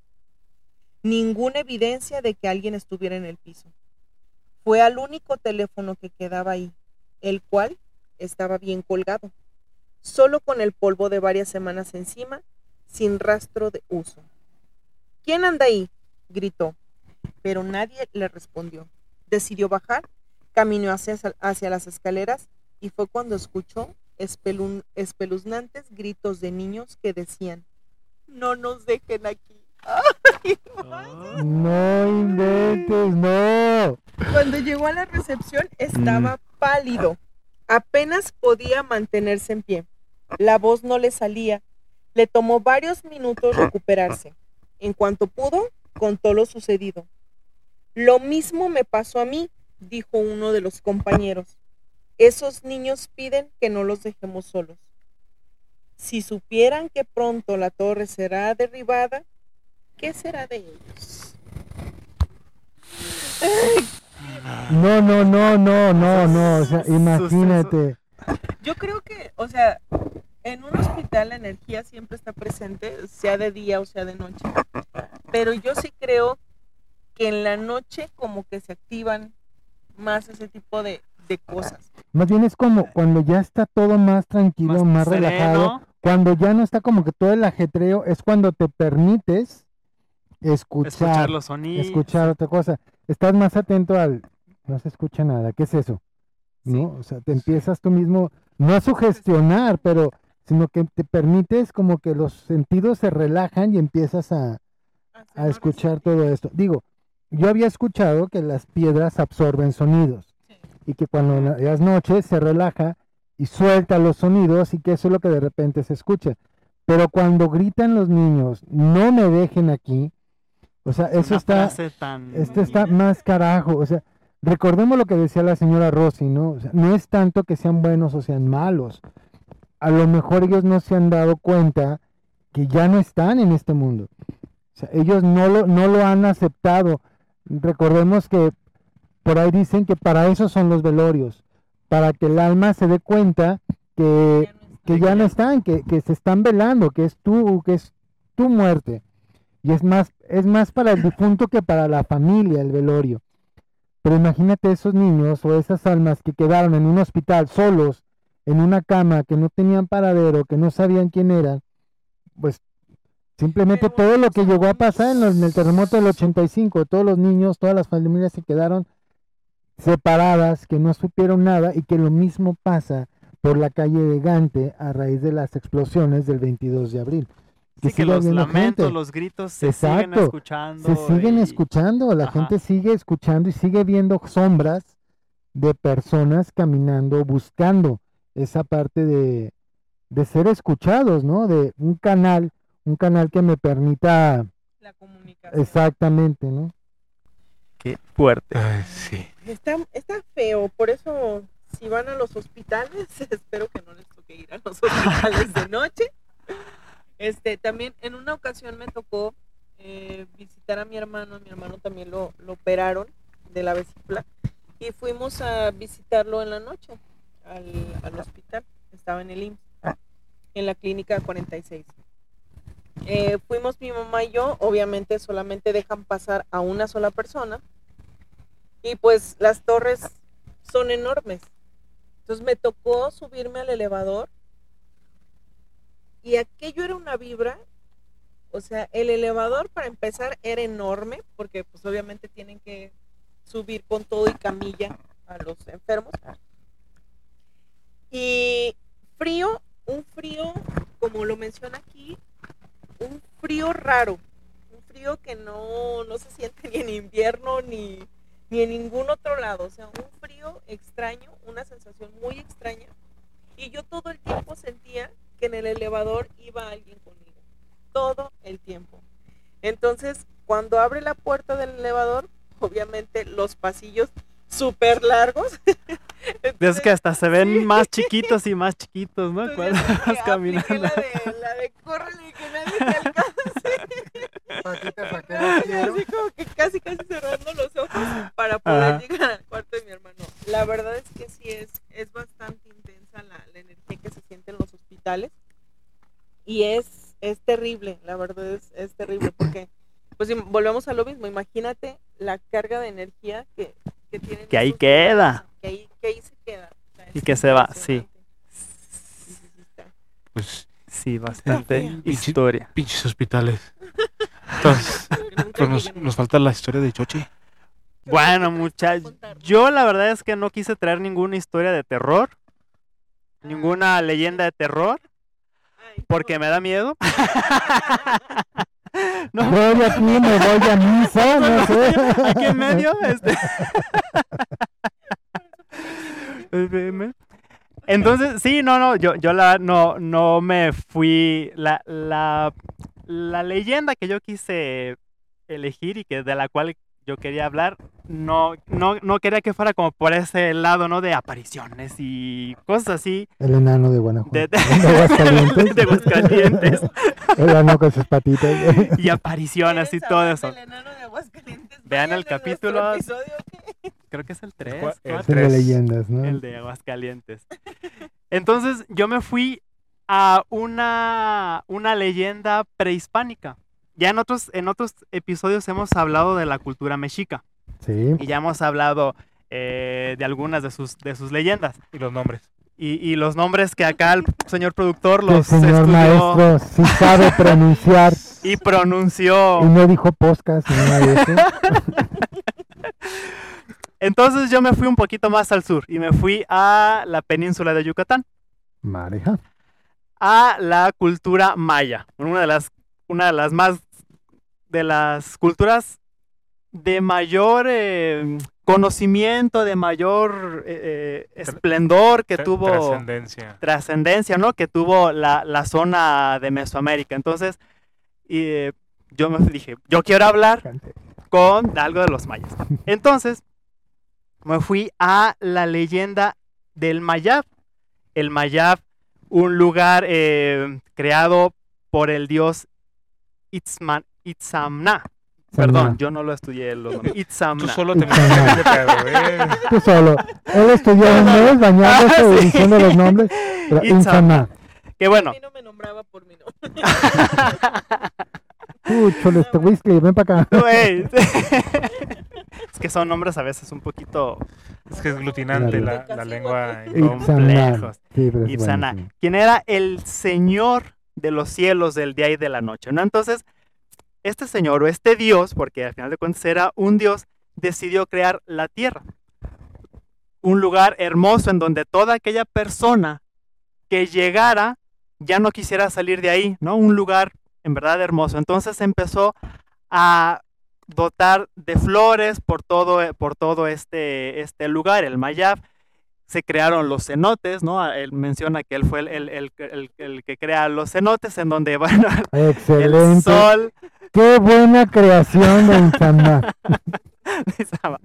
Ninguna evidencia de que alguien estuviera en el piso. Fue al único teléfono que quedaba ahí, el cual estaba bien colgado, solo con el polvo de varias semanas encima, sin rastro de uso. ¿Quién anda ahí? gritó, pero nadie le respondió. Decidió bajar, caminó hacia, hacia las escaleras y fue cuando escuchó espelun- espeluznantes gritos de niños que decían, no nos dejen aquí. Ay, Ah. No inventes, no. Cuando llegó a la recepción estaba pálido. Apenas podía mantenerse en pie. La voz no le salía. Le tomó varios minutos recuperarse. En cuanto pudo, contó lo sucedido. Lo mismo me pasó a mí, dijo uno de los compañeros. Esos niños piden que no los dejemos solos. Si supieran que pronto la torre será derribada, ¿qué será de ellos? No, no, no, no, no, no. O sea, imagínate. Yo creo que, o sea, en un hospital la energía siempre está presente, sea de día o sea de noche. Pero yo sí creo que en la noche como que se activan más ese tipo de, de cosas. Más bien es como cuando ya está todo más tranquilo, más, sereno. relajado. Cuando ya no está como que todo el ajetreo, es cuando te permites escuchar, Escuchar los sonidos. escuchar otra cosa. Estás más atento al, no se escucha nada, ¿qué es eso? ¿No? O sea, te empiezas tú mismo, no a sugestionar, pero, sino que te permites como que los sentidos se relajan y empiezas a, a escuchar todo esto. Digo, yo había escuchado que las piedras absorben sonidos. Y que cuando en la- las noches se relaja y suelta los sonidos y que eso es lo que de repente se escucha. Pero cuando gritan los niños, no me dejen aquí, o sea, Es eso está, tan está más carajo, o sea, recordemos lo que decía la señora Rossi, ¿no? O sea, no es tanto que sean buenos o sean malos. A lo mejor ellos no se han dado cuenta que ya no están en este mundo. O sea, ellos no lo, no lo han aceptado. Recordemos que por ahí dicen que para eso son los velorios, para que el alma se dé cuenta que, que ya no están, que, que se están velando, que es tu, que es tu muerte. Y es más, es más para el difunto que para la familia el velorio. Pero imagínate esos niños o esas almas que quedaron en un hospital solos, en una cama, que no tenían paradero, que no sabían quién eran, pues simplemente Pero todo lo que llegó a pasar en, los- en el terremoto del 85, todos los niños, todas las familias se quedaron separadas, que no supieron nada y que lo mismo pasa por la calle de Gante a raíz de las explosiones del 22 de abril. Sí, que los lamentos, gente. los gritos se siguen escuchando. Se siguen y- escuchando, la Ajá. gente sigue escuchando y sigue viendo sombras de personas caminando, buscando esa parte de, de ser escuchados, ¿no? De un canal, un canal que me permita La comunicación. exactamente, ¿no? Qué fuerte. Ay, sí. Está, está feo, por eso si van a los hospitales, espero que no les toque ir a los hospitales de noche. Este, también en una ocasión me tocó eh, visitar a mi hermano, mi hermano también lo, lo operaron de la vesícula y fuimos a visitarlo en la noche al, al hospital, estaba en el IMSS, en la clínica 46. Eh, fuimos mi mamá y yo, obviamente solamente dejan pasar a una sola persona y pues las torres son enormes. Entonces me tocó subirme al elevador y aquello era una vibra. O sea, el elevador para empezar era enorme porque pues obviamente tienen que subir con todo y camilla a los enfermos. Y frío, un frío, como lo menciona aquí, un frío raro, un frío que no, no se siente ni en invierno ni, ni en ningún otro lado. O sea, un frío extraño, una sensación muy extraña. Y yo todo el tiempo sentía que en el elevador iba alguien conmigo. Todo el tiempo. Entonces, cuando abre la puerta del elevador, obviamente los pasillos súper largos, esos que hasta se ven Sí. más chiquitos y más chiquitos, ¿no? Entonces, Cuando vas caminando. apliqué La de, la de córrele y que nadie te alcance. Así como que casi, casi cerrando los ojos para poder Ajá. llegar al cuarto de mi hermano. La verdad es que sí es, es bastante intensa la, la energía que se siente en los hospitales. Y es, es terrible, la verdad es, es terrible porque, pues volvemos a lo mismo, imagínate la carga de energía que, que tienen. Que ahí queda. Que ahí, que ahí se queda. o sea, Y que se va, sí. Pues Sí, bastante fea. historia. pinches hospitales. Entonces, pues nos, falta la historia de Chochi. Bueno, muchachos, yo la verdad es que no quise traer ninguna historia de terror, ninguna leyenda de terror, porque me da miedo. No, Voy aquí, me voy a misa, no sé. aquí en medio, este. Entonces, sí, no, no, yo, yo la, no, no me fui. La, la, la leyenda que yo quise elegir y que de la cual yo quería hablar, no, no, no quería que fuera como por ese lado, ¿no? De apariciones y cosas así. El enano de Guanajuato. De, De Aguascalientes. de Aguascalientes. El enano con sus patitas. Y apariciones y ¿Quieren todo eso. del enano de Aguascalientes? Vean el capítulo. episodio Creo que es el 3. cua- el el de leyendas, ¿no? El de Aguascalientes. Entonces yo me fui a una, una leyenda prehispánica. Ya en otros, en otros episodios hemos hablado de la cultura mexica Sí. y ya hemos hablado eh, de algunas de sus, de sus leyendas. Y los nombres. Y, y los nombres que acá el señor productor El los señor estudió maestro sí sabe pronunciar y pronunció. y no dijo podcast ni nada de eso. Entonces yo me fui un poquito más al sur y me fui a la península de Yucatán. Mareja. A la cultura maya, una de las, una de las más, de las culturas de mayor eh, conocimiento, de mayor eh, eh, esplendor que tuvo Trascendencia. trascendencia, ¿no? Que tuvo la, la zona de Mesoamérica. Entonces, y, eh, yo me dije, yo quiero hablar con algo de los mayas. Entonces, me fui a la leyenda del Mayab. El Mayab, un lugar eh, creado por el dios Itzman, Itzamna. Perdón, yo no lo estudié los nombres. Tú Itzamna. solo te ese pedo, ¿eh? Tú solo. Él estudió un mes bañándose Ah, sí. diciendo los nombres. Pero Itzamna. Que bueno, A mí no me nombraba por mi nombre. Tú, choles, te whisky, ven para acá. güey. Es que son nombres a veces un poquito Es que es glutinante Claro. la, la lengua. Complejos. Sí, buenísimo. quien era el señor de los cielos del día y de la noche, ¿no? Entonces, este señor o este dios, porque al final de cuentas era un dios, decidió crear la tierra. Un lugar hermoso en donde toda aquella persona que llegara ya no quisiera salir de ahí, ¿no? Un lugar en verdad hermoso. Entonces empezó a dotar de flores por todo, por todo este, este lugar, el Mayab. Se crearon los cenotes, ¿no? Ah, Él menciona que él fue el, el- el- el- el que crea los cenotes, en donde, bueno, el Excelente. sol Qué buena creación de estaba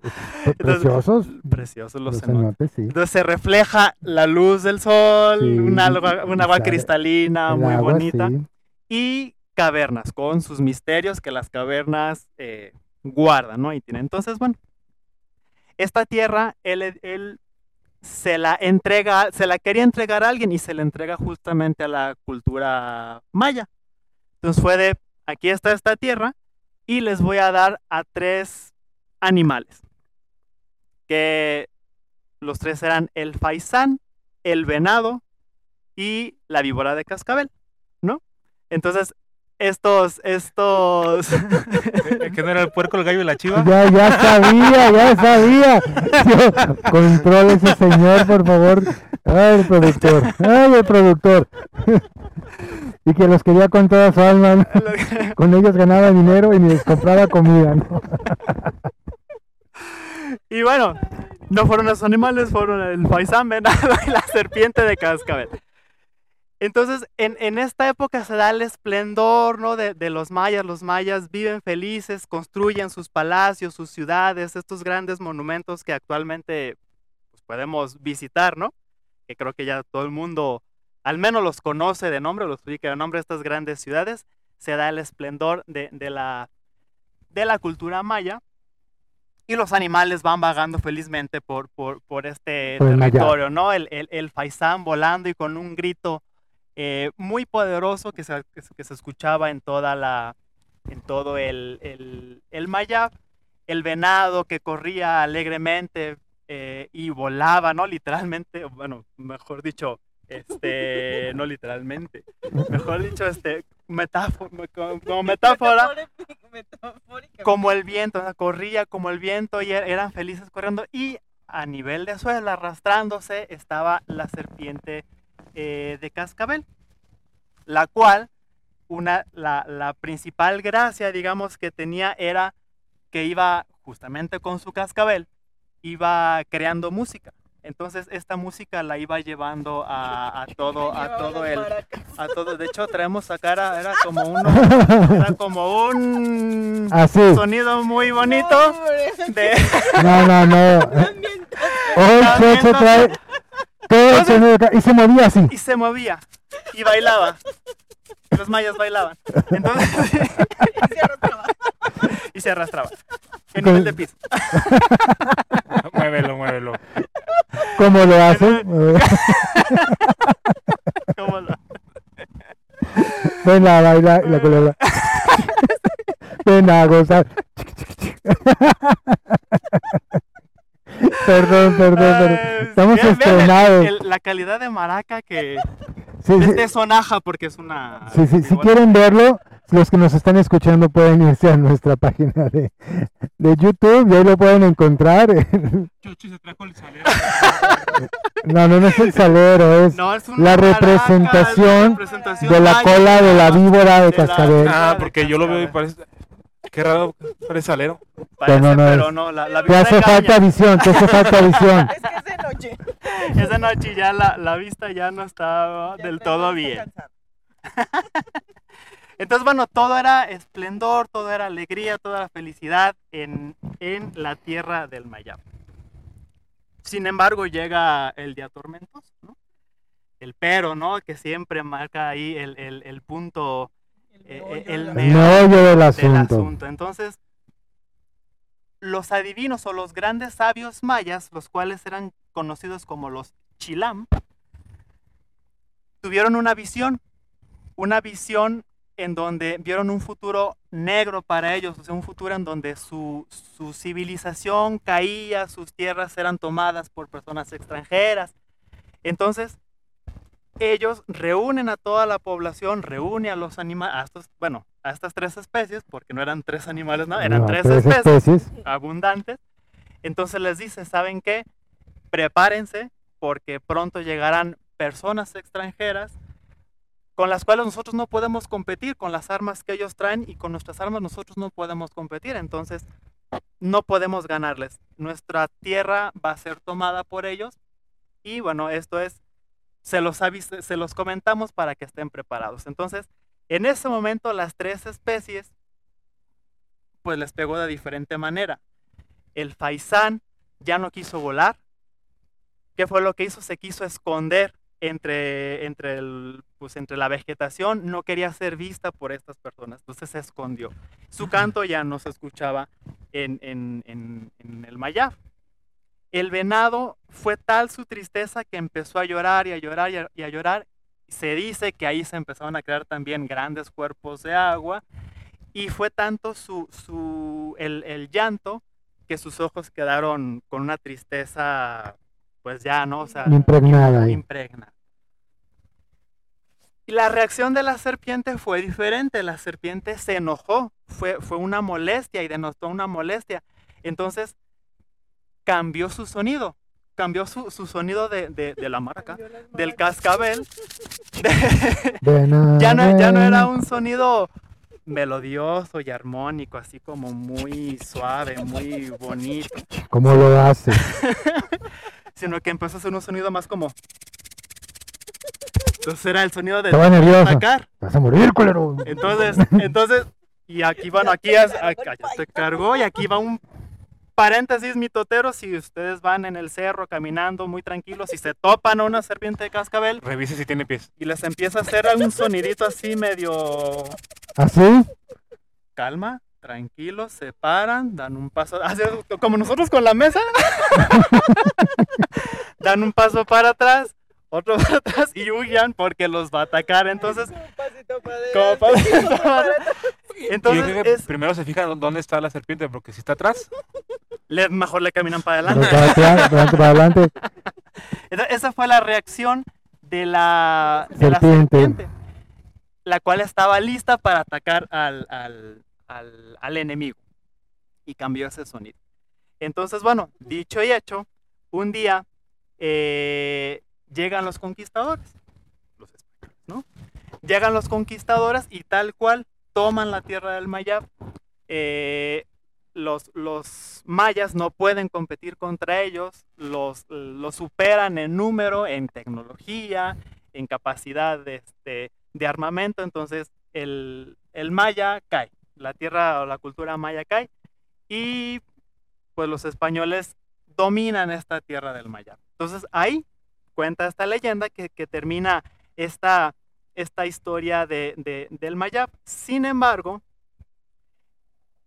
Preciosos. preciosos los Los cenotes. cenotes, sí. Entonces se refleja la luz del sol, Sí, un agua, un agua cristalina El muy agua, bonita. sí. y cavernas con sus misterios que las cavernas eh, guardan, ¿no? Y. Entonces, bueno, esta tierra, él, él se la entrega, se la quería entregar a alguien y se la entrega justamente a la cultura maya. Entonces fue de, aquí está esta tierra y les voy a dar a tres animales, que los tres eran el faisán, el venado y la víbora de cascabel, ¿no? Entonces, estos, estos... Eh, ¿Que no era el puerco, el gallo y la chiva? Ya, ya sabía, ya sabía. Yo, controle ese señor, por favor. Ay, el productor. Ay, el productor. Y que los quería con toda su alma. ¿no? Con ellos ganaba dinero y ni les compraba comida, ¿no? y bueno, no fueron los animales, fueron el faisán, venado y la serpiente de cascabel. Entonces, en, en esta época se da el esplendor ¿no? de, de los mayas. Los mayas viven felices, construyen sus palacios, sus ciudades, estos grandes monumentos que actualmente pues, podemos visitar, ¿no? Que creo que ya todo el mundo al menos los conoce de nombre, los ubica de nombre de estas grandes ciudades, se da el esplendor de, de la, de la cultura maya y los animales van vagando felizmente por, por, por este Por territorio, ¿no? El, el, el faisán volando y con un grito eh, muy poderoso que se, que se- escuchaba en toda la en todo el, el, el Mayab, el venado que corría alegremente eh, y volaba, ¿no? Literalmente, bueno, mejor dicho, este, no literalmente, mejor dicho, este, metáfora, como metáfora, como el viento, corría como el viento y er- eran felices corriendo y a nivel de suelo, arrastrándose, estaba la serpiente eh, de cascabel, la cual, una, la, la principal gracia, digamos, que tenía era que iba justamente con su cascabel, iba creando música. Entonces esta música la iba llevando a, a todo, a todo el, a todo. De hecho traemos acá era, era como uno, era como un Así. sonido muy bonito Hombre, de No, no, no. Hoy Checho no- trae todo el sonido acá y se movía así. y se movía y bailaba. Los mayas bailaban. Entonces se arrastraba. y se arrastraba. En nivel de piso. muévelo, muévelo. ¿Cómo lo hace? Como lo- Ven a bailar y la culebra. Ven a gozar. Perdón, perdón, perdón. Estamos vean, vean el- estrenados. el- la calidad de maraca que Sí, sí, este sonaja porque es una. sí, sí, si quieren verlo, los que nos están escuchando pueden irse a nuestra página de, de YouTube y ahí lo pueden encontrar. Chuchi se trajo el salero. No, no, no es el salero, es No, es la maraca, es representación de la cola de la víbora de de la- cascabel. Ah, porque yo lo veo y parece. Qué raro, parece salero. Parece, no, no pero es. no, la, la Te hace engaña. falta visión, te hace falta visión. Es que es de noche. Esa noche ya la, la vista ya no estaba Ya del está- todo está bien. Entonces, bueno, todo era esplendor, todo era alegría, toda la felicidad en, en la tierra del Mayab. Sin embargo, llega el día tormentoso, ¿no? El pero, ¿no? Que siempre marca ahí el, el- el punto, eh, meollo el meollo del del asunto. asunto. Entonces, los adivinos o los grandes sabios mayas, los cuales eran conocidos como los Chilam, tuvieron una visión, una visión en donde vieron un futuro negro para ellos, o sea, un futuro en donde su, su civilización caía, sus tierras eran tomadas por personas extranjeras. Entonces, ellos reúnen a toda la población, reúnen a los animales, bueno, a estas tres especies, porque no eran tres animales, no, eran No, tres, tres especies especies. abundantes. Entonces les dice, ¿saben qué? Prepárense porque pronto llegarán personas extranjeras con las cuales nosotros no podemos competir, con las armas que ellos traen y con nuestras armas nosotros no podemos competir. Entonces no podemos ganarles. Nuestra tierra va a ser tomada por ellos y bueno, esto es, se los, se los comentamos para que estén preparados. Entonces, en ese momento las tres especies pues les pegó de diferente manera el faisán ya no quiso volar. ¿Qué fue lo que hizo? Se quiso esconder entre, entre, el, pues, entre la vegetación, no quería ser vista por estas personas, entonces se escondió. Su canto ya no se escuchaba en, en, en, en el Mayab. El venado fue tal su tristeza que empezó a llorar y a llorar y a, y a llorar. Se dice que ahí se empezaron a crear también grandes cuerpos de agua y fue tanto su, su, el, el llanto que sus ojos quedaron con una tristeza, pues ya, ¿no? O sea, Impregnada. Y la reacción de la serpiente fue diferente. La serpiente se enojó, fue, fue una molestia y denotó una molestia. Entonces cambió su sonido, cambió su, su sonido de, de, de la las del cascabel. Ya, no, ya no era un sonido melodioso y armónico, así como muy suave, muy bonito, ¿Cómo lo hace? sino que empezó a ser un sonido más como... Entonces era el sonido de atacar. Vas a morir, culero. Entonces, entonces, y aquí, bueno, aquí es, acá ya se cargó y aquí va un paréntesis mitotero, si ustedes van en el cerro caminando muy tranquilos y se topan a una serpiente de cascabel Revise si tiene pies. y les empieza a hacer algún sonidito así medio ¿Así? calma, tranquilos, se paran, dan un paso, así, como nosotros con la mesa, dan un paso para atrás, otro para atrás y huyan porque los va a atacar. Entonces, pasito para como adelante, para- yo entonces creo que es, primero se fijan dónde está la serpiente, porque si está atrás, le- mejor le caminan para adelante. para atrás, para para adelante. Esa- Esa fue la reacción de la, de la Serpiente. serpiente, la cual estaba lista para atacar al, al- al- al enemigo. Y cambió ese sonido. Entonces, bueno, dicho y hecho, un día eh, llegan los conquistadores, los españoles, ¿no? Llegan los conquistadores y tal cual toman la tierra del Mayab. Eh, los, los mayas no pueden competir contra ellos, los, los superan en número, en tecnología, en capacidad de, este, de armamento, entonces el, el maya cae, la tierra o la cultura maya cae y pues los españoles dominan esta tierra del maya. Entonces ahí cuenta esta leyenda que, termina esta, esta historia de, de- del Mayab. Sin embargo,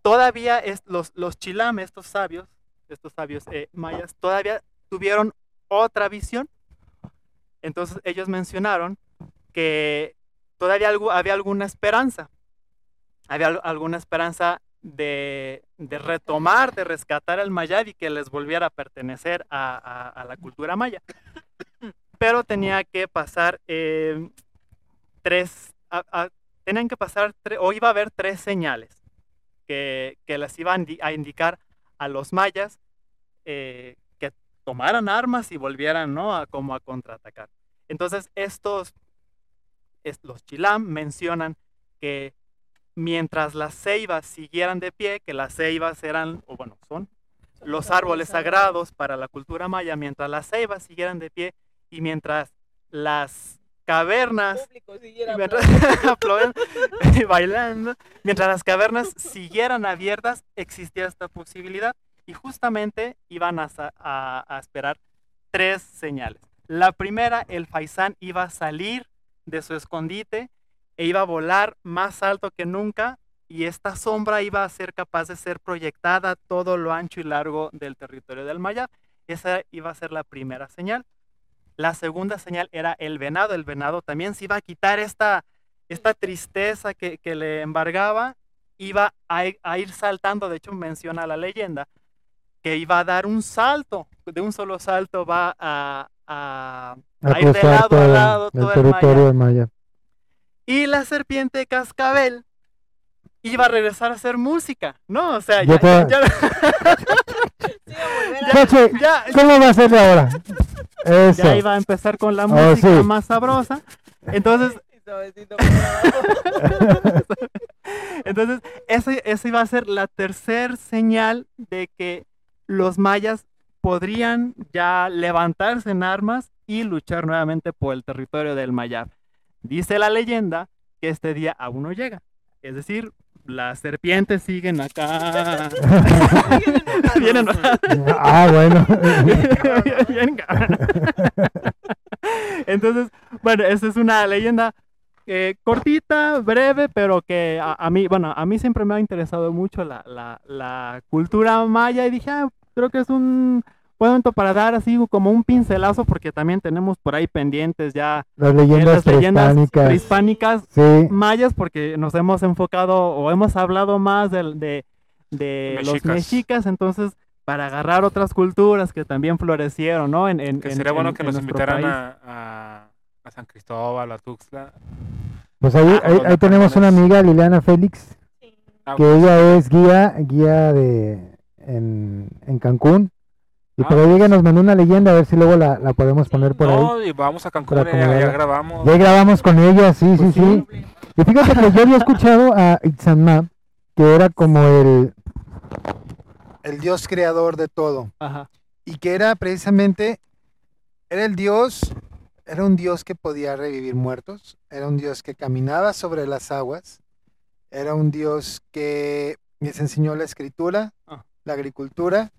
todavía los, los chilames, estos sabios, estos sabios eh, mayas, todavía tuvieron otra visión. Entonces ellos mencionaron que todavía algo- había alguna esperanza. Había al- alguna esperanza de, de retomar, de rescatar el Mayab y que les volviera a pertenecer a- a la cultura maya. Pero tenía que pasar eh, tres, a- a- tenían que pasar, tre- o iba a haber tres señales que, que les iban a, a indicar a los mayas eh, que tomaran armas y volvieran, ¿no? A, como a contraatacar. Entonces, estos, es- los chilam mencionan que mientras las ceibas siguieran de pie, que las ceibas eran, o bueno, son los árboles sagrados para la cultura maya, mientras las ceibas siguieran de pie y mientras las cavernas y mientras, aplauden bailando, mientras las cavernas siguieran abiertas, existía esta posibilidad y justamente iban a, sa- a- a esperar tres señales. La primera, el faisán iba a salir de su escondite e iba a volar más alto que nunca y esta sombra iba a ser capaz de ser proyectada todo lo ancho y largo del territorio del Maya. Esa iba a ser la primera señal. La segunda señal era el venado. El venado también se iba a quitar esta, esta tristeza que, que le embargaba. Iba a, ir saltando, de hecho menciona la leyenda, que iba a dar un salto. De un solo salto va a, a, A a ir de lado a lado el todo el territorio de Maya. Y la serpiente cascabel iba a regresar a hacer música, ¿no? O sea, Yo ya, te- ya- ¿cómo va a ser ahora? Eso. ya iba a empezar con la Oh, música sí. más sabrosa. Entonces. Entonces, ese, esa iba a ser la tercer señal de que los mayas podrían ya levantarse en armas y luchar nuevamente por el territorio del Mayab. Dice la leyenda que este día aún no llega. Es decir, las serpientes siguen acá. Vienen Ah, bueno. Bien. Entonces, bueno, esa es una leyenda eh, cortita, breve, pero que a, a mí, bueno, a mí siempre me ha interesado mucho la, la- la cultura maya y dije, ah, creo que es un momento para dar así como un pincelazo porque también tenemos por ahí pendientes ya Las eh, leyendas las leyendas prehispánicas. prehispánicas Sí, mayas porque nos hemos enfocado o hemos hablado más de, de los Mexicas. entonces para agarrar otras culturas que también florecieron, ¿no? En, en- Que en- sería bueno en- que en nos invitaran a, a, a San Cristóbal, a Tuxtla. pues ahí, Ah, ahí, tenemos una amiga, Liliana Félix, Sí. Ah, que ella es guía, guía de en, en Cancún. Y Ah, por ahí ella pues. nos mandó una leyenda, a ver si luego la, la podemos poner por ahí. no, y vamos a Cancún, eh, allá acomodarla. grabamos. Ya grabamos con ella, sí, Pues sí, sí. Problema. Y fíjate que yo había escuchado a Itzanma, que era como el... el Dios creador de todo. Ajá. Y que era precisamente, era el Dios, era un Dios que podía revivir muertos, era un Dios que caminaba sobre las aguas, era un Dios que les enseñó la escritura, Ah. la agricultura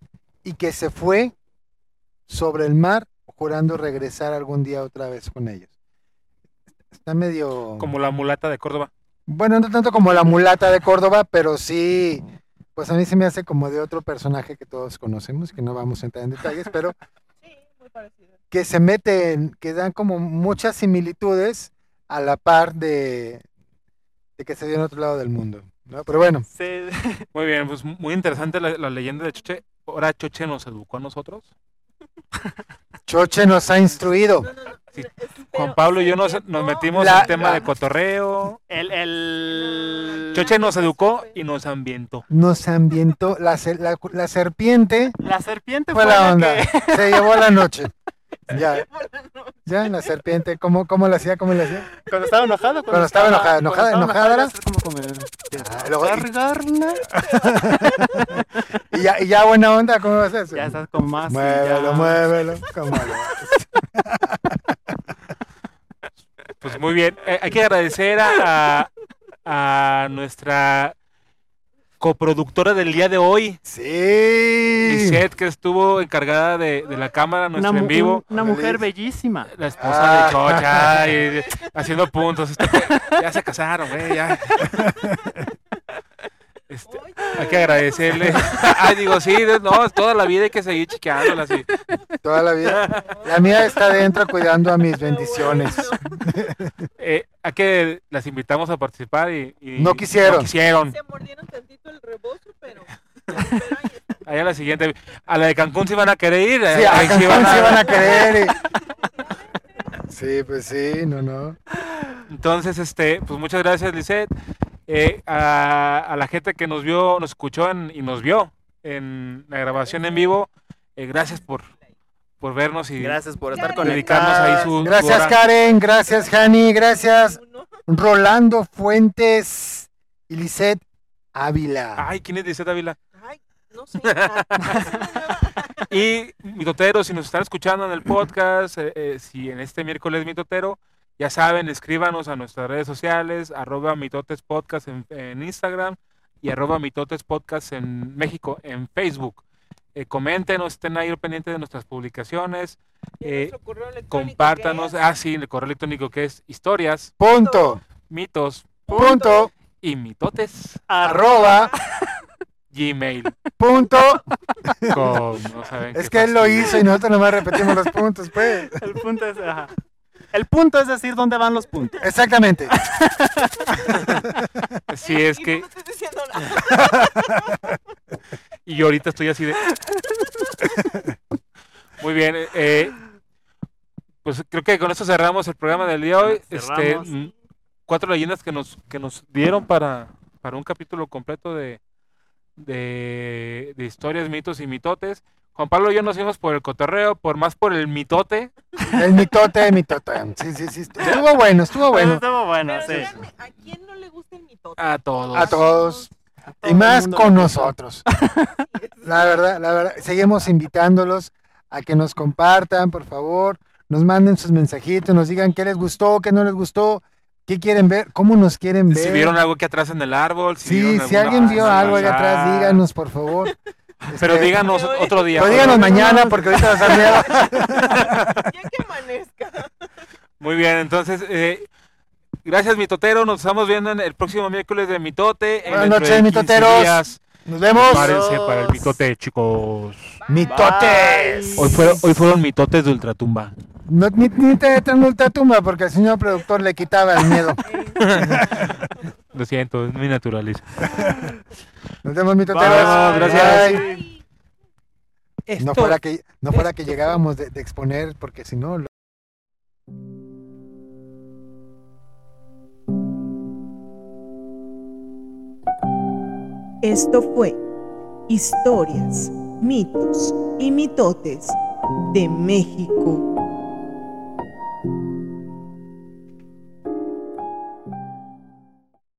y que se fue sobre el mar jurando regresar algún día otra vez con ellos. Está medio... Como la mulata de Córdoba. Bueno, no tanto como la mulata de Córdoba, pero sí, pues a mí se me hace como de otro personaje que todos conocemos, que no vamos a entrar en detalles, pero Sí, muy parecido. que se meten, que dan como muchas similitudes a la par de, de que se dio en otro lado del mundo. ¿no? Pero bueno, Muy bien, pues muy interesante la, la leyenda de Choche. Ahora Choche nos educó a nosotros. Choche nos ha instruido. No, no, no. Sí. es- Juan Pablo y yo nos, nos metimos La- en tema la- de cotorreo. el, el- Choche nos educó y nos ambientó. Nos ambientó, la, ser- la, la serpiente La serpiente fue fue, la la onda, que... se llevó la noche. Ya, ya, la serpiente, ¿cómo, cómo la hacía? ¿Cómo la hacía? Cuando estaba enojado. Cuando estaba enojada, cuando enojada, estaba enojada luego- y- Cargarla. Y ya, y ya buena onda, ¿cómo vas a hacer? Ya estás con más. Muévelo, ya. muévelo. ¿cómo? Pues muy bien. Eh, hay que agradecer a, a nuestra coproductora del día de hoy, Sí. Lisette, que estuvo encargada de, de la cámara, nuestro Una, en vivo. una mujer bellísima. La esposa Ah. de Chocha, y de- haciendo puntos. Este, ya se casaron, güey, ya. Este, hay que agradecerle. Ay, digo, sí, no, toda la vida hay que seguir chiqueándola así. Toda la vida. La mía está adentro cuidando a mis bendiciones. Eh, hay que las invitamos a participar y, y No quisieron. No quisieron. Se mordieron tantito el rebozo, pero. pero. Ahí a la siguiente. A la de Cancún sí van a querer ir. Sí, a ahí sí Cancún van a- sí van a querer. y- Sí, pues sí, no, no. Entonces, este, pues muchas gracias, Lisette. Eh, a, a la gente que nos vio, nos escuchó en- y nos vio en la grabación en vivo, eh, gracias por, por vernos y Gracias por estar dedicarnos ahí su, Gracias, hora. Karen. Gracias, Hani. Gracias. Rolando Fuentes y Lisette Ávila. Ay, ¿quién es Lisette Ávila? Ay, no sé. Y mitoteros, si nos están escuchando en el podcast, eh, eh, si en este miércoles mitotero, ya saben, escríbanos a nuestras redes sociales, arroba mitotes podcast en, en Instagram y arroba mitotes podcast en México en Facebook. Eh, coméntenos, estén ahí al pendiente de nuestras publicaciones, eh, compártanos, ah sí, el correo electrónico que es historias, Punto. mitos Punto. y mitotes, Arroba. gmail. Punto. com, no saben Es que él lo hizo y nosotros nomás repetimos los puntos, pues. El punto es, ajá. El punto es decir dónde van los puntos. Exactamente. Sí, es Y que... No estoy diciendo nada. Y yo ahorita estoy así de. Muy bien. eh, pues creo que con esto cerramos el programa del día de hoy. Este, Cerramos. mm, cuatro leyendas que nos, que nos dieron para, para un capítulo completo de, de, de historias, mitos y mitotes. Juan Pablo y yo nos fuimos por el cotorreo, por más por el mitote. El mitote, mitote. Sí, sí, sí. Estuvo bueno, estuvo bueno. Estuvo bueno, Pero sí. díganme, ¿a quién no le gusta el mitote? A todos. A todos. Todo Y el más con nosotros. La verdad, la verdad. Seguimos invitándolos a que nos compartan, por favor. Nos manden sus mensajitos, nos digan qué les gustó, qué no les gustó, qué quieren ver, cómo nos quieren ver. Si vieron algo aquí atrás en el árbol. Si Sí, si alguien vio algo allá atrás, díganos, por favor. Pero Este, díganos Pero- otro día. Pero díganos mañana porque ahorita nos da miedo. Ya que amanezca. Muy bien, entonces, eh, gracias Mitotero, nos estamos viendo en el próximo miércoles de Mitote. en Buenas noches, de 15 mitoteros. días. Nos vemos. Prepárense para el mitote, chicos. Mitotes. Hoy fueron, hoy fueron mitotes de ultratumba. No, ni, ni te echan ultra tumba porque el señor productor le quitaba el miedo. Lo siento, es mi naturaleza. Nos vemos. Vamos, gracias. Bye. No fuera que, no fuera que llegábamos de, de exponer, porque si no... lo- Esto fue Historias, mitos y mitotes de México